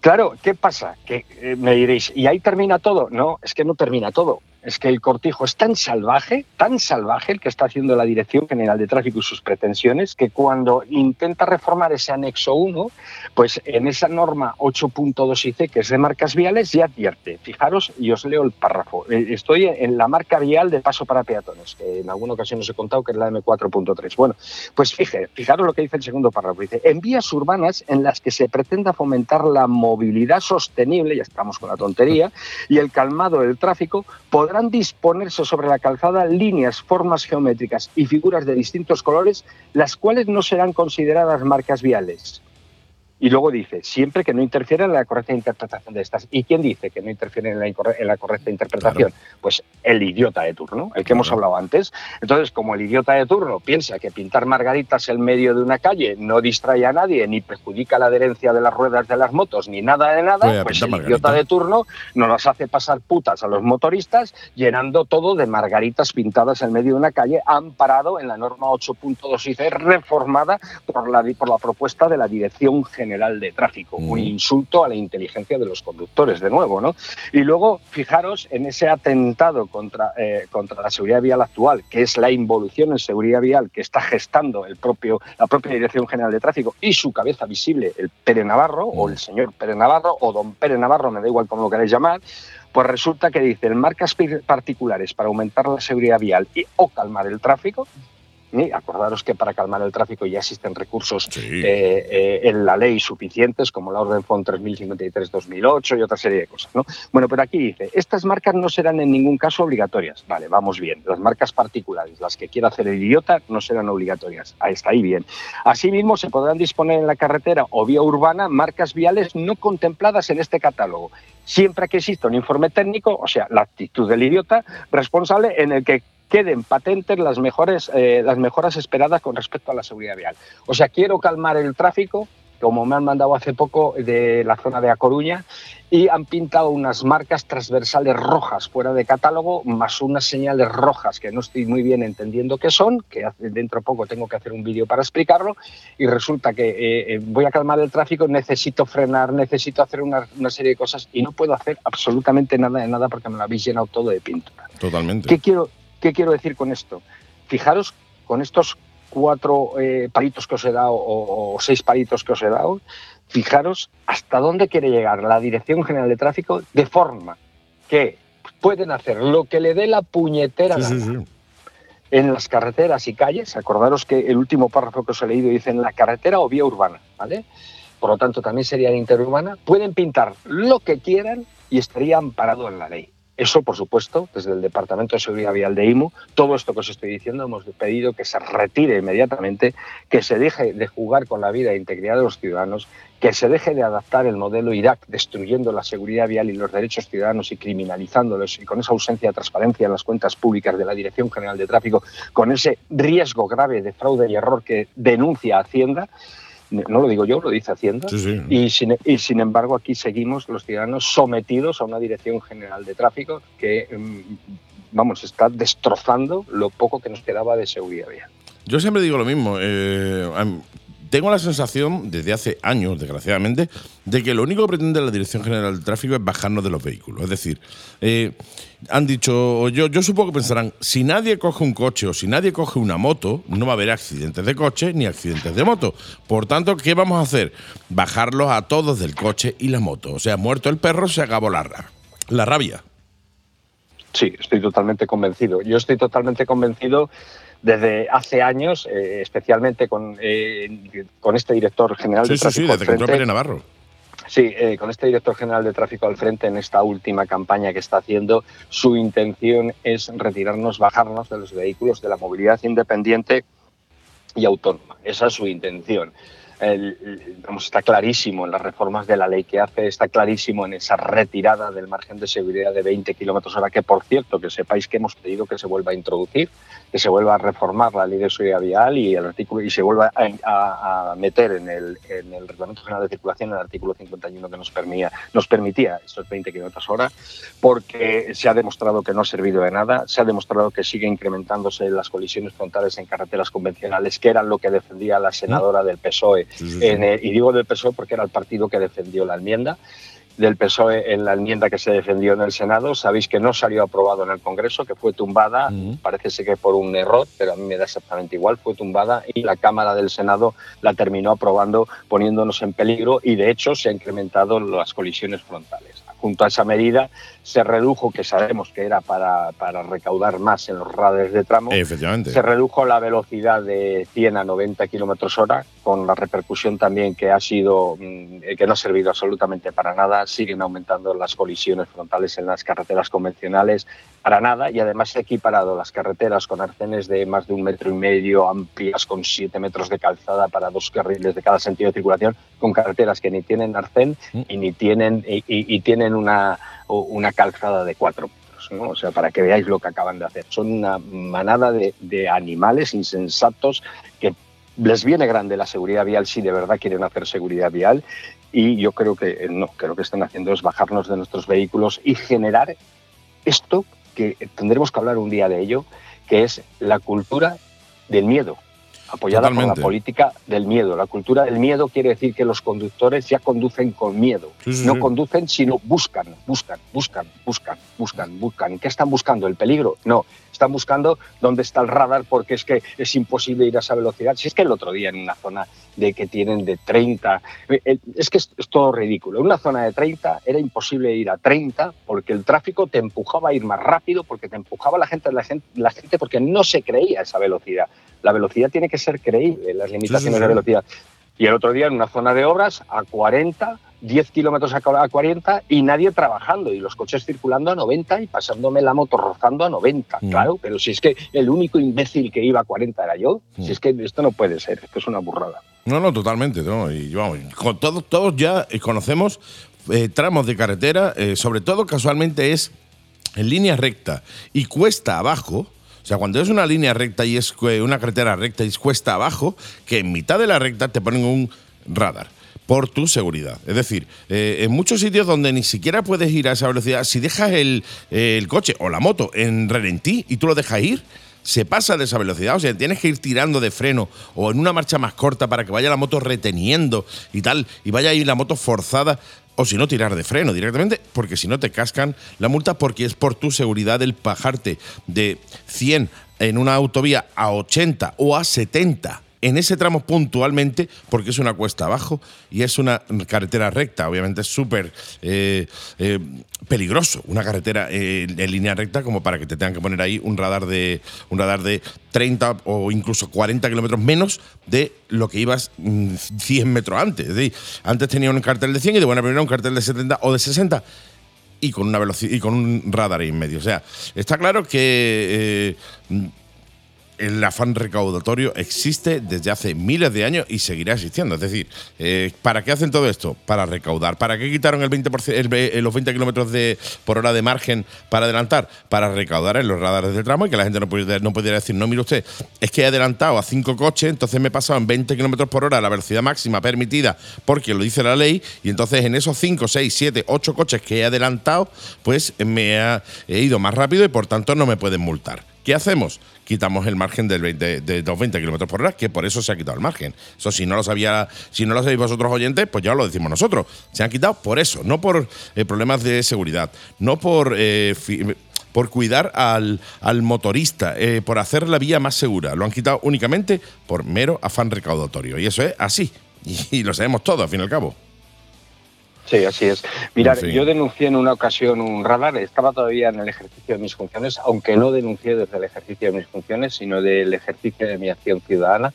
Claro, ¿qué pasa? Que eh, me diréis, ¿y ahí termina todo? No, es que no termina todo. Es que el cortijo es tan salvaje, tan salvaje el que está haciendo la Dirección General de Tráfico y sus pretensiones, que cuando intenta reformar ese anexo 1, pues en esa norma 8.2 IC, que es de marcas viales, ya advierte. Fijaros, y os leo el párrafo. Eh, Estoy en la marca vial de paso para peatones, que en alguna ocasión os he contado que es la M4.3. Bueno, pues fije, fijaros lo que dice el segundo párrafo. Dice, en vías urbanas en las que se pretenda fomentar la movilidad sostenible, ya estamos con la tontería, y el calmado del tráfico, podrán disponerse sobre la calzada líneas, formas geométricas y figuras de distintos colores, las cuales no serán consideradas marcas viales. Y luego dice, siempre que no interfiera en la correcta interpretación de estas. ¿Y quién dice que no interfiere en la, en la correcta interpretación? Pues el idiota de turno, el que hemos hablado antes. Entonces, como el idiota de turno piensa que pintar margaritas en medio de una calle no distrae a nadie, ni perjudica la adherencia de las ruedas de las motos, ni nada de nada, Pues pues el idiota de turno nos las hace pasar putas a los motoristas, llenando todo de margaritas pintadas en medio de una calle, amparado en la norma 8.2 IC, reformada por la, por la propuesta de la Dirección General de Tráfico. Un insulto a la inteligencia de los conductores, de nuevo, ¿no? Y luego, fijaros en ese atentado contra, eh, contra la seguridad vial actual, que es la involución en seguridad vial que está gestando el propio, la propia Dirección General de Tráfico y su cabeza visible, el Pere Navarro, o el señor Pere Navarro, o don Pere Navarro, me da igual cómo lo queráis llamar, pues resulta que dicen marcas particulares para aumentar la seguridad vial y, o calmar el tráfico. Acordaros que para calmar el tráfico ya existen recursos eh, eh, en la ley suficientes, como la Orden FON 3053-2008 y otra serie de cosas. ¿no? Bueno, pero aquí dice, estas marcas no serán en ningún caso obligatorias. Vale, vamos bien. Las marcas particulares, las que quiera hacer el idiota, no serán obligatorias. Ahí está, ahí bien. Asimismo, se podrán disponer en la carretera o vía urbana marcas viales no contempladas en este catálogo, siempre que exista un informe técnico, o sea, la actitud del idiota responsable en el que queden patentes las mejores eh, las mejoras esperadas con respecto a la seguridad vial. O sea, quiero calmar el tráfico, como me han mandado hace poco de la zona de A Coruña, y han pintado unas marcas transversales rojas fuera de catálogo, más unas señales rojas que no estoy muy bien entendiendo qué son, que dentro de poco tengo que hacer un vídeo para explicarlo, y resulta que eh, eh, voy a calmar el tráfico, necesito frenar, necesito hacer una, una serie de cosas y no puedo hacer absolutamente nada de nada porque me lo habéis llenado todo de pintura. Totalmente. ¿Qué quiero, ¿Qué quiero decir con esto? Fijaros con estos cuatro eh, palitos que os he dado o, o seis palitos que os he dado, fijaros hasta dónde quiere llegar la Dirección General de Tráfico de forma que pueden hacer lo que le dé la puñetera Sí, sí, gana sí. en las carreteras y calles. Acordaros que el último párrafo que os he leído dice en la carretera o vía urbana, ¿vale? Por lo tanto, también sería interurbana. Pueden pintar lo que quieran y estaría amparado en la ley. Eso, por supuesto, desde el Departamento de Seguridad Vial de IMU, todo esto que os estoy diciendo, hemos pedido que se retire inmediatamente, que se deje de jugar con la vida e integridad de los ciudadanos, que se deje de adaptar el modelo Irak, destruyendo la seguridad vial y los derechos ciudadanos y criminalizándolos, y con esa ausencia de transparencia en las cuentas públicas de la Dirección General de Tráfico, con ese riesgo grave de fraude y error que denuncia Hacienda. No lo digo yo, lo dice Hacienda. Y, sin, y sin embargo, aquí seguimos los ciudadanos sometidos a una Dirección General de Tráfico que, mm, vamos, está destrozando lo poco que nos quedaba de seguridad vial. Yo siempre digo lo mismo. eh, tengo la sensación, desde hace años, desgraciadamente, de que lo único que pretende la Dirección General de Tráfico es bajarnos de los vehículos. Es decir, eh, han dicho, yo, yo supongo que pensarán, si nadie coge un coche o si nadie coge una moto, no va a haber accidentes de coche ni accidentes de moto. Por tanto, ¿qué vamos a hacer? Bajarlos a todos del coche y la moto. O sea, muerto el perro, se acabó la, ra- la rabia. Sí, estoy totalmente convencido. Yo estoy totalmente convencido desde hace años, eh, especialmente con, eh, con este director general de Sí, sí, sí, tráfico. desde que entró Navarro. Sí, eh, con este director general de tráfico al frente en esta última campaña que está haciendo, su intención es retirarnos, bajarnos de los vehículos de la movilidad independiente y autónoma. Esa es su intención. El- el- vamos, está clarísimo en las reformas de la ley que hace, está clarísimo en esa retirada del margen de seguridad de 20 kilómetros hora, que por cierto, que sepáis que hemos pedido que se vuelva a introducir, que se vuelva a reformar la ley de seguridad vial y el artículo y se vuelva a, meter en el, en el Reglamento General de Circulación el artículo 51 que nos permitía, nos permitía estos 20 kilómetros hora, porque se ha demostrado que no ha servido de nada, se ha demostrado que sigue incrementándose las colisiones frontales en carreteras convencionales, que era lo que defendía la senadora del PSOE. En el- y digo del PSOE porque era el partido que defendió la enmienda del PSOE en la enmienda que se defendió en el Senado. Sabéis que no salió aprobado en el Congreso, que fue tumbada, parece ser que por un error, pero a mí me da exactamente igual, fue tumbada y la Cámara del Senado la terminó aprobando poniéndonos en peligro y de hecho se han incrementado las colisiones frontales. Junto a esa medida se redujo, que sabemos que era para, para recaudar más en los radares de tramo, se redujo la velocidad de 100 a 90 kilómetros hora con la repercusión también que ha sido, mm, que no ha servido absolutamente para nada. Siguen aumentando las colisiones frontales en las carreteras convencionales para nada y además se ha equiparado las carreteras con arcenes de más de un metro y medio, amplias con siete metros de calzada para dos carriles de cada sentido de circulación, con carreteras que ni tienen arcén y ni tienen, y, y- y tienen una, una calzada de cuatro. ¿no? O sea, para que veáis lo que acaban de hacer. Son una manada de, de animales insensatos que les viene grande la seguridad vial si de verdad quieren hacer seguridad vial y yo creo que eh, no, creo que están haciendo es bajarnos de nuestros vehículos y generar esto que tendremos que hablar un día de ello, que es la cultura del miedo, apoyada por Totalmente. la política del miedo. La cultura del miedo quiere decir que los conductores ya conducen con miedo. Sí, sí, no sí. conducen, sino buscan, buscan, buscan, buscan, buscan, buscan. ¿Qué están buscando? ¿El peligro? No. Están buscando dónde está el radar porque es que es imposible ir a esa velocidad. Si es que el otro día en una zona de que tienen de 30, eh, es que es, es todo ridículo. En una zona de 30 era imposible ir a 30 porque el tráfico te empujaba a ir más rápido, porque te empujaba la gente, la gente, la gente porque no se creía esa velocidad. La velocidad tiene que ser creíble, las limitaciones sí. de velocidad. Y el otro día en una zona de obras a 40, 10 kilómetros a a 40 y nadie trabajando y los coches circulando a 90 y pasándome la moto rozando a 90. Mm. Claro, pero si es que el único imbécil que iba a 40 era yo, Mm. si es que esto no puede ser, esto es una burrada. No, no, totalmente. ¿no? Y vamos, con todos, todos ya eh, conocemos eh, tramos de carretera, eh, sobre todo casualmente es en línea recta y cuesta abajo. O sea, cuando es una línea recta y es eh, una carretera recta y es cuesta abajo, que en mitad de la recta te ponen un radar por tu seguridad. Es decir, eh, en muchos sitios donde ni siquiera puedes ir a esa velocidad, si dejas el, eh, el coche o la moto en ralentí y tú lo dejas ir, se pasa de esa velocidad. O sea, tienes que ir tirando de freno o en una marcha más corta para que vaya la moto reteniendo y tal, y vaya ahí la moto forzada. O si no, tirar de freno directamente, porque si no te cascan la multa, porque es por tu seguridad el bajarte de 100 en una autovía a 80 o a 70 en ese tramo puntualmente, porque es una cuesta abajo y es una carretera recta. Obviamente es súper eh, eh, peligroso una carretera eh, en línea recta como para que te tengan que poner ahí un radar de un radar de 30 o incluso 40 kilómetros menos de lo que ibas mm, 100 metros antes. Es decir, antes tenía un cartel de 100 y de buena primera un cartel de 70 o de 60 y con una velocidad y con un radar ahí en medio. O sea, está claro que el afán recaudatorio existe desde hace miles de años y seguirá existiendo. Es decir, eh, ¿para qué hacen todo esto? Para recaudar. ¿Para qué quitaron el 20%, el ve- los 20 kilómetros por hora de margen para adelantar? Para recaudar en los radares del tramo y que la gente no pudiera, no decir, no, mire usted, es que he adelantado a cinco coches, entonces me he pasado en 20 kilómetros por hora la velocidad máxima permitida porque lo dice la ley y entonces en esos 5, 6, 7, 8 coches que he adelantado, pues me ha- he ido más rápido y por tanto no me pueden multar. ¿Qué hacemos? Quitamos el margen del 20 de los 20 kilómetros por hora, que por eso se ha quitado el margen. Eso, si no lo sabía, si no lo sabéis vosotros oyentes, pues ya lo decimos nosotros. Se han quitado por eso, no por eh, problemas de seguridad, no por eh, por cuidar al, al motorista, eh, por hacer la vía más segura. Lo han quitado únicamente por mero afán recaudatorio. Y eso es así. *laughs* Y, lo sabemos todos, al fin y al cabo. Sí, así es. En fin. yo denuncié en una ocasión un radar, estaba todavía en el ejercicio de mis funciones, aunque no denuncié desde el ejercicio de mis funciones, sino del ejercicio de mi acción ciudadana,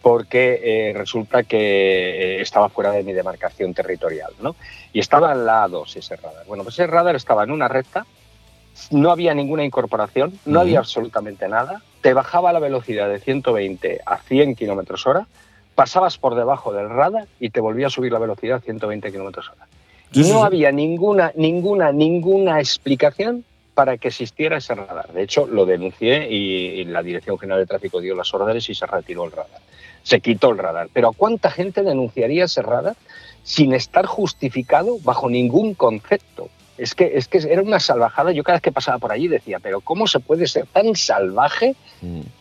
porque eh, resulta que eh, estaba fuera de mi demarcación territorial, ¿no? Y estaba en la A2 ese radar. Bueno, pues ese radar estaba en una recta, no había ninguna incorporación, no había absolutamente nada, te bajaba la velocidad de 120 a 100 kilómetros hora, pasabas por debajo del radar y te volvía a subir la velocidad a 120 kilómetros hora. Sí, no sí. había ninguna, ninguna, ninguna explicación para que existiera ese radar. De hecho, lo denuncié y, y la Dirección General de Tráfico dio las órdenes y se retiró el radar. Se quitó el radar. Pero ¿a cuánta gente denunciaría ese radar sin estar justificado bajo ningún concepto? Es que, es que era una salvajada. Yo cada vez que pasaba por allí decía, pero ¿cómo se puede ser tan salvaje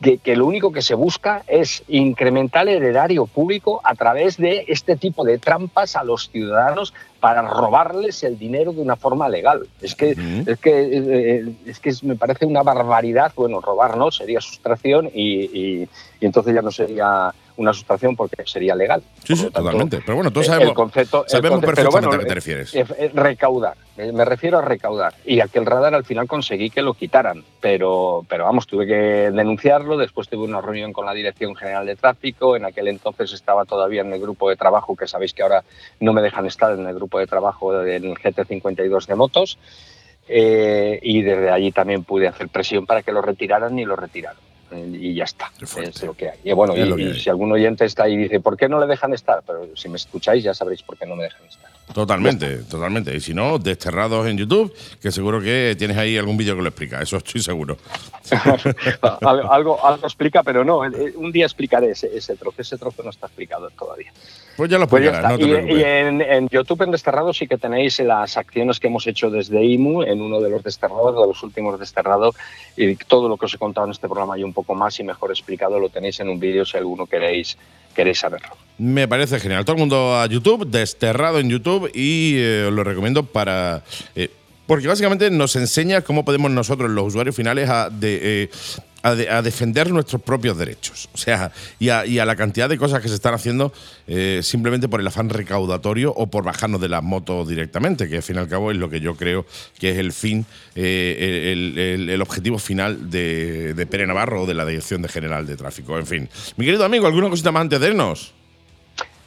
que, que lo único que se busca es incrementar el erario público a través de este tipo de trampas a los ciudadanos para robarles el dinero de una forma legal. Es que, es que, eh, es que es- me parece una barbaridad. Bueno, robar no, sería sustracción y, y- y entonces ya no sería una sustracción porque sería legal. Sí, sí, totalmente. Pero bueno, todos el sabemos, concepto, el sabemos concepto- perfectamente bueno, a qué te eh, refieres. eh, eh, recaudar. Eh, Me refiero a recaudar. Y aquel radar al final conseguí que lo quitaran. Pero, pero vamos, tuve que denunciarlo. Después tuve una reunión con la Dirección General de Tráfico. En aquel entonces estaba todavía en el grupo de trabajo, que sabéis que ahora no me dejan estar en el grupo de trabajo del GT52 de motos. Eh, y desde allí también pude hacer presión para que lo retiraran y lo retiraron. Eh, Y ya está, es lo que hay. Y bueno, y, hay. si algún oyente está ahí y dice, ¿por qué no le dejan estar? Pero si me escucháis ya sabréis por qué no me dejan estar. Totalmente, totalmente. Y si no, desterrados en YouTube, que seguro que tienes ahí algún vídeo que lo explica, eso estoy seguro. *laughs* Al- algo, algo explica, pero no, eh, un día explicaré ese, ese trozo. Ese trozo no está explicado todavía. Pues ya lo Pues ya no te y en, en YouTube en Desterrado sí que tenéis las acciones que hemos hecho desde IMU en uno de los desterrados, de los últimos desterrados, y todo lo que os he contado en este programa y un poco más y mejor explicado lo tenéis en un vídeo si alguno queréis, queréis saberlo. Me parece genial. Todo el mundo a YouTube, desterrado en YouTube, y eh, os lo recomiendo para. eh, porque básicamente nos enseña cómo podemos nosotros, los usuarios finales, a, de- eh, a de- a defender nuestros propios derechos. O sea, y a, la cantidad de cosas que se están haciendo eh, simplemente por el afán recaudatorio o por bajarnos de las motos directamente, que al fin y al cabo es lo que yo creo que es el fin, eh, el objetivo final de, de Pere Navarro o de la Dirección de General de Tráfico. En fin. Mi querido amigo, ¿alguna cosita más antes de irnos?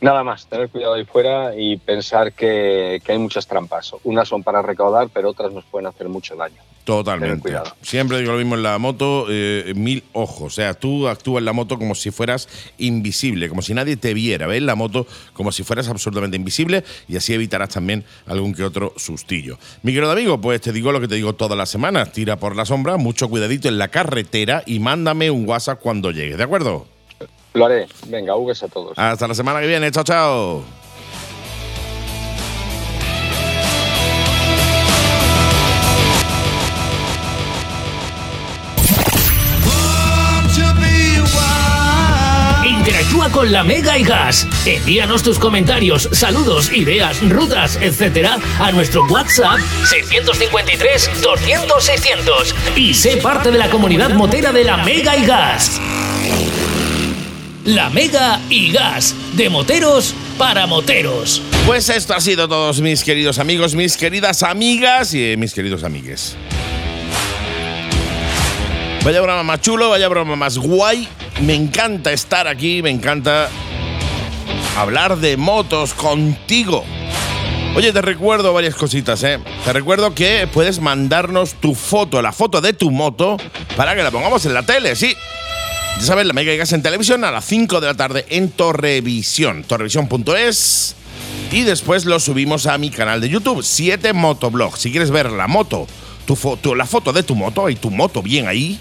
Nada más, tener cuidado ahí fuera y pensar que, que hay muchas trampas. Unas son para recaudar, pero otras nos pueden hacer mucho daño. Totalmente. cuidado. Siempre digo lo mismo en la moto, eh, mil ojos. O sea, tú actúas en la moto como si fueras invisible, como si nadie te viera. ¿Ves la moto como si fueras absolutamente invisible y así evitarás también algún que otro sustillo. Mi querido amigo, pues te digo lo que te digo todas las semanas. Tira por la sombra, mucho cuidadito en la carretera y mándame un WhatsApp cuando llegues, ¿de acuerdo? Lo haré. Venga, Ugues a todos. Hasta la semana que viene. Chao, chao. Interactúa con la Mega y Gas. Envíanos tus comentarios, saludos, ideas, rutas, etcétera a nuestro WhatsApp 653 200 600 y sé parte de la comunidad motera de la Mega y Gas. La Mega y Gas, de moteros para moteros. Pues esto ha sido todos mis queridos amigos, mis queridas amigas y eh, mis queridos amigues. Vaya broma más chulo, vaya broma más guay. Me encanta estar aquí, me encanta hablar de motos contigo. Oye, te recuerdo varias cositas, ¿eh? Te recuerdo que puedes mandarnos tu foto, la foto de tu moto, para que la pongamos en la tele, sí. Ya sabes, la Mega y Gas en televisión a las 5 de la tarde en Torrevisión, torrevisión.es. Y después lo subimos a mi canal de YouTube, 7 Motoblog. Si quieres ver la moto, tu la foto de tu moto y tu moto bien ahí,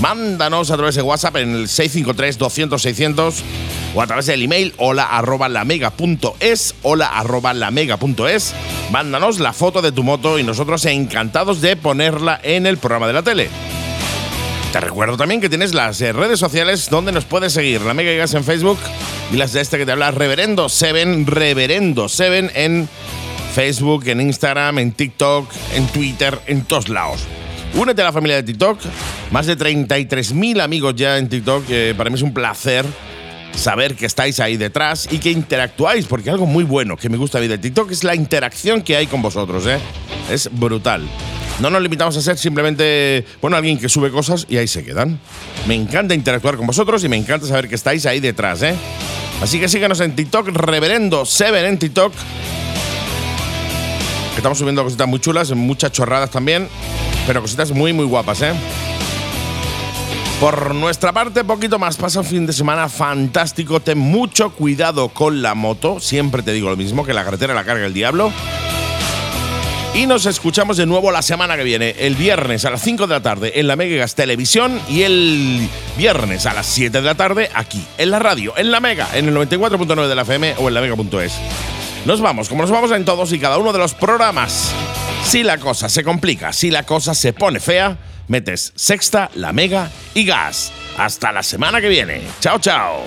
mándanos a través de WhatsApp en el 653-200-600 o a través del email hola arroba lamega.es, hola arroba lamega.es. Mándanos la foto de tu moto y nosotros encantados de ponerla en el programa de la tele. Te recuerdo también que tienes las eh, redes sociales donde nos puedes seguir. La Mega Gas en Facebook y las de este que te habla Reverendo Seven, Reverendo Seven en Facebook, en Instagram, en TikTok, en Twitter, en todos lados. Únete a la familia de TikTok. Más de 33.000 amigos ya en TikTok. Eh, para mí es un placer saber que estáis ahí detrás y que interactuáis, porque algo muy bueno que me gusta a mí de TikTok es la interacción que hay con vosotros. ¿eh? Es brutal. No nos limitamos a ser simplemente, bueno, alguien que sube cosas y ahí se quedan. Me encanta interactuar con vosotros y me encanta saber que estáis ahí detrás, ¿eh? Así que síganos en TikTok, Reverendo Seven en TikTok. Estamos subiendo cositas muy chulas, muchas chorradas también, pero cositas muy, muy guapas, ¿eh? Por nuestra parte, poquito más. Pasa un fin de semana fantástico. Ten mucho cuidado con la moto. Siempre te digo lo mismo, que la carretera la carga el diablo. Y nos escuchamos de nuevo la semana que viene, el viernes a las 5 de la tarde en la Megas Televisión y el viernes a las 7 de la tarde aquí, en la radio, en la Mega, en el 94.9 de la FM o en la Mega.es. Nos vamos, como nos vamos en todos y cada uno de los programas. Si la cosa se complica, si la cosa se pone fea, metes sexta, la Mega y gas. Hasta la semana que viene. Chao, chao.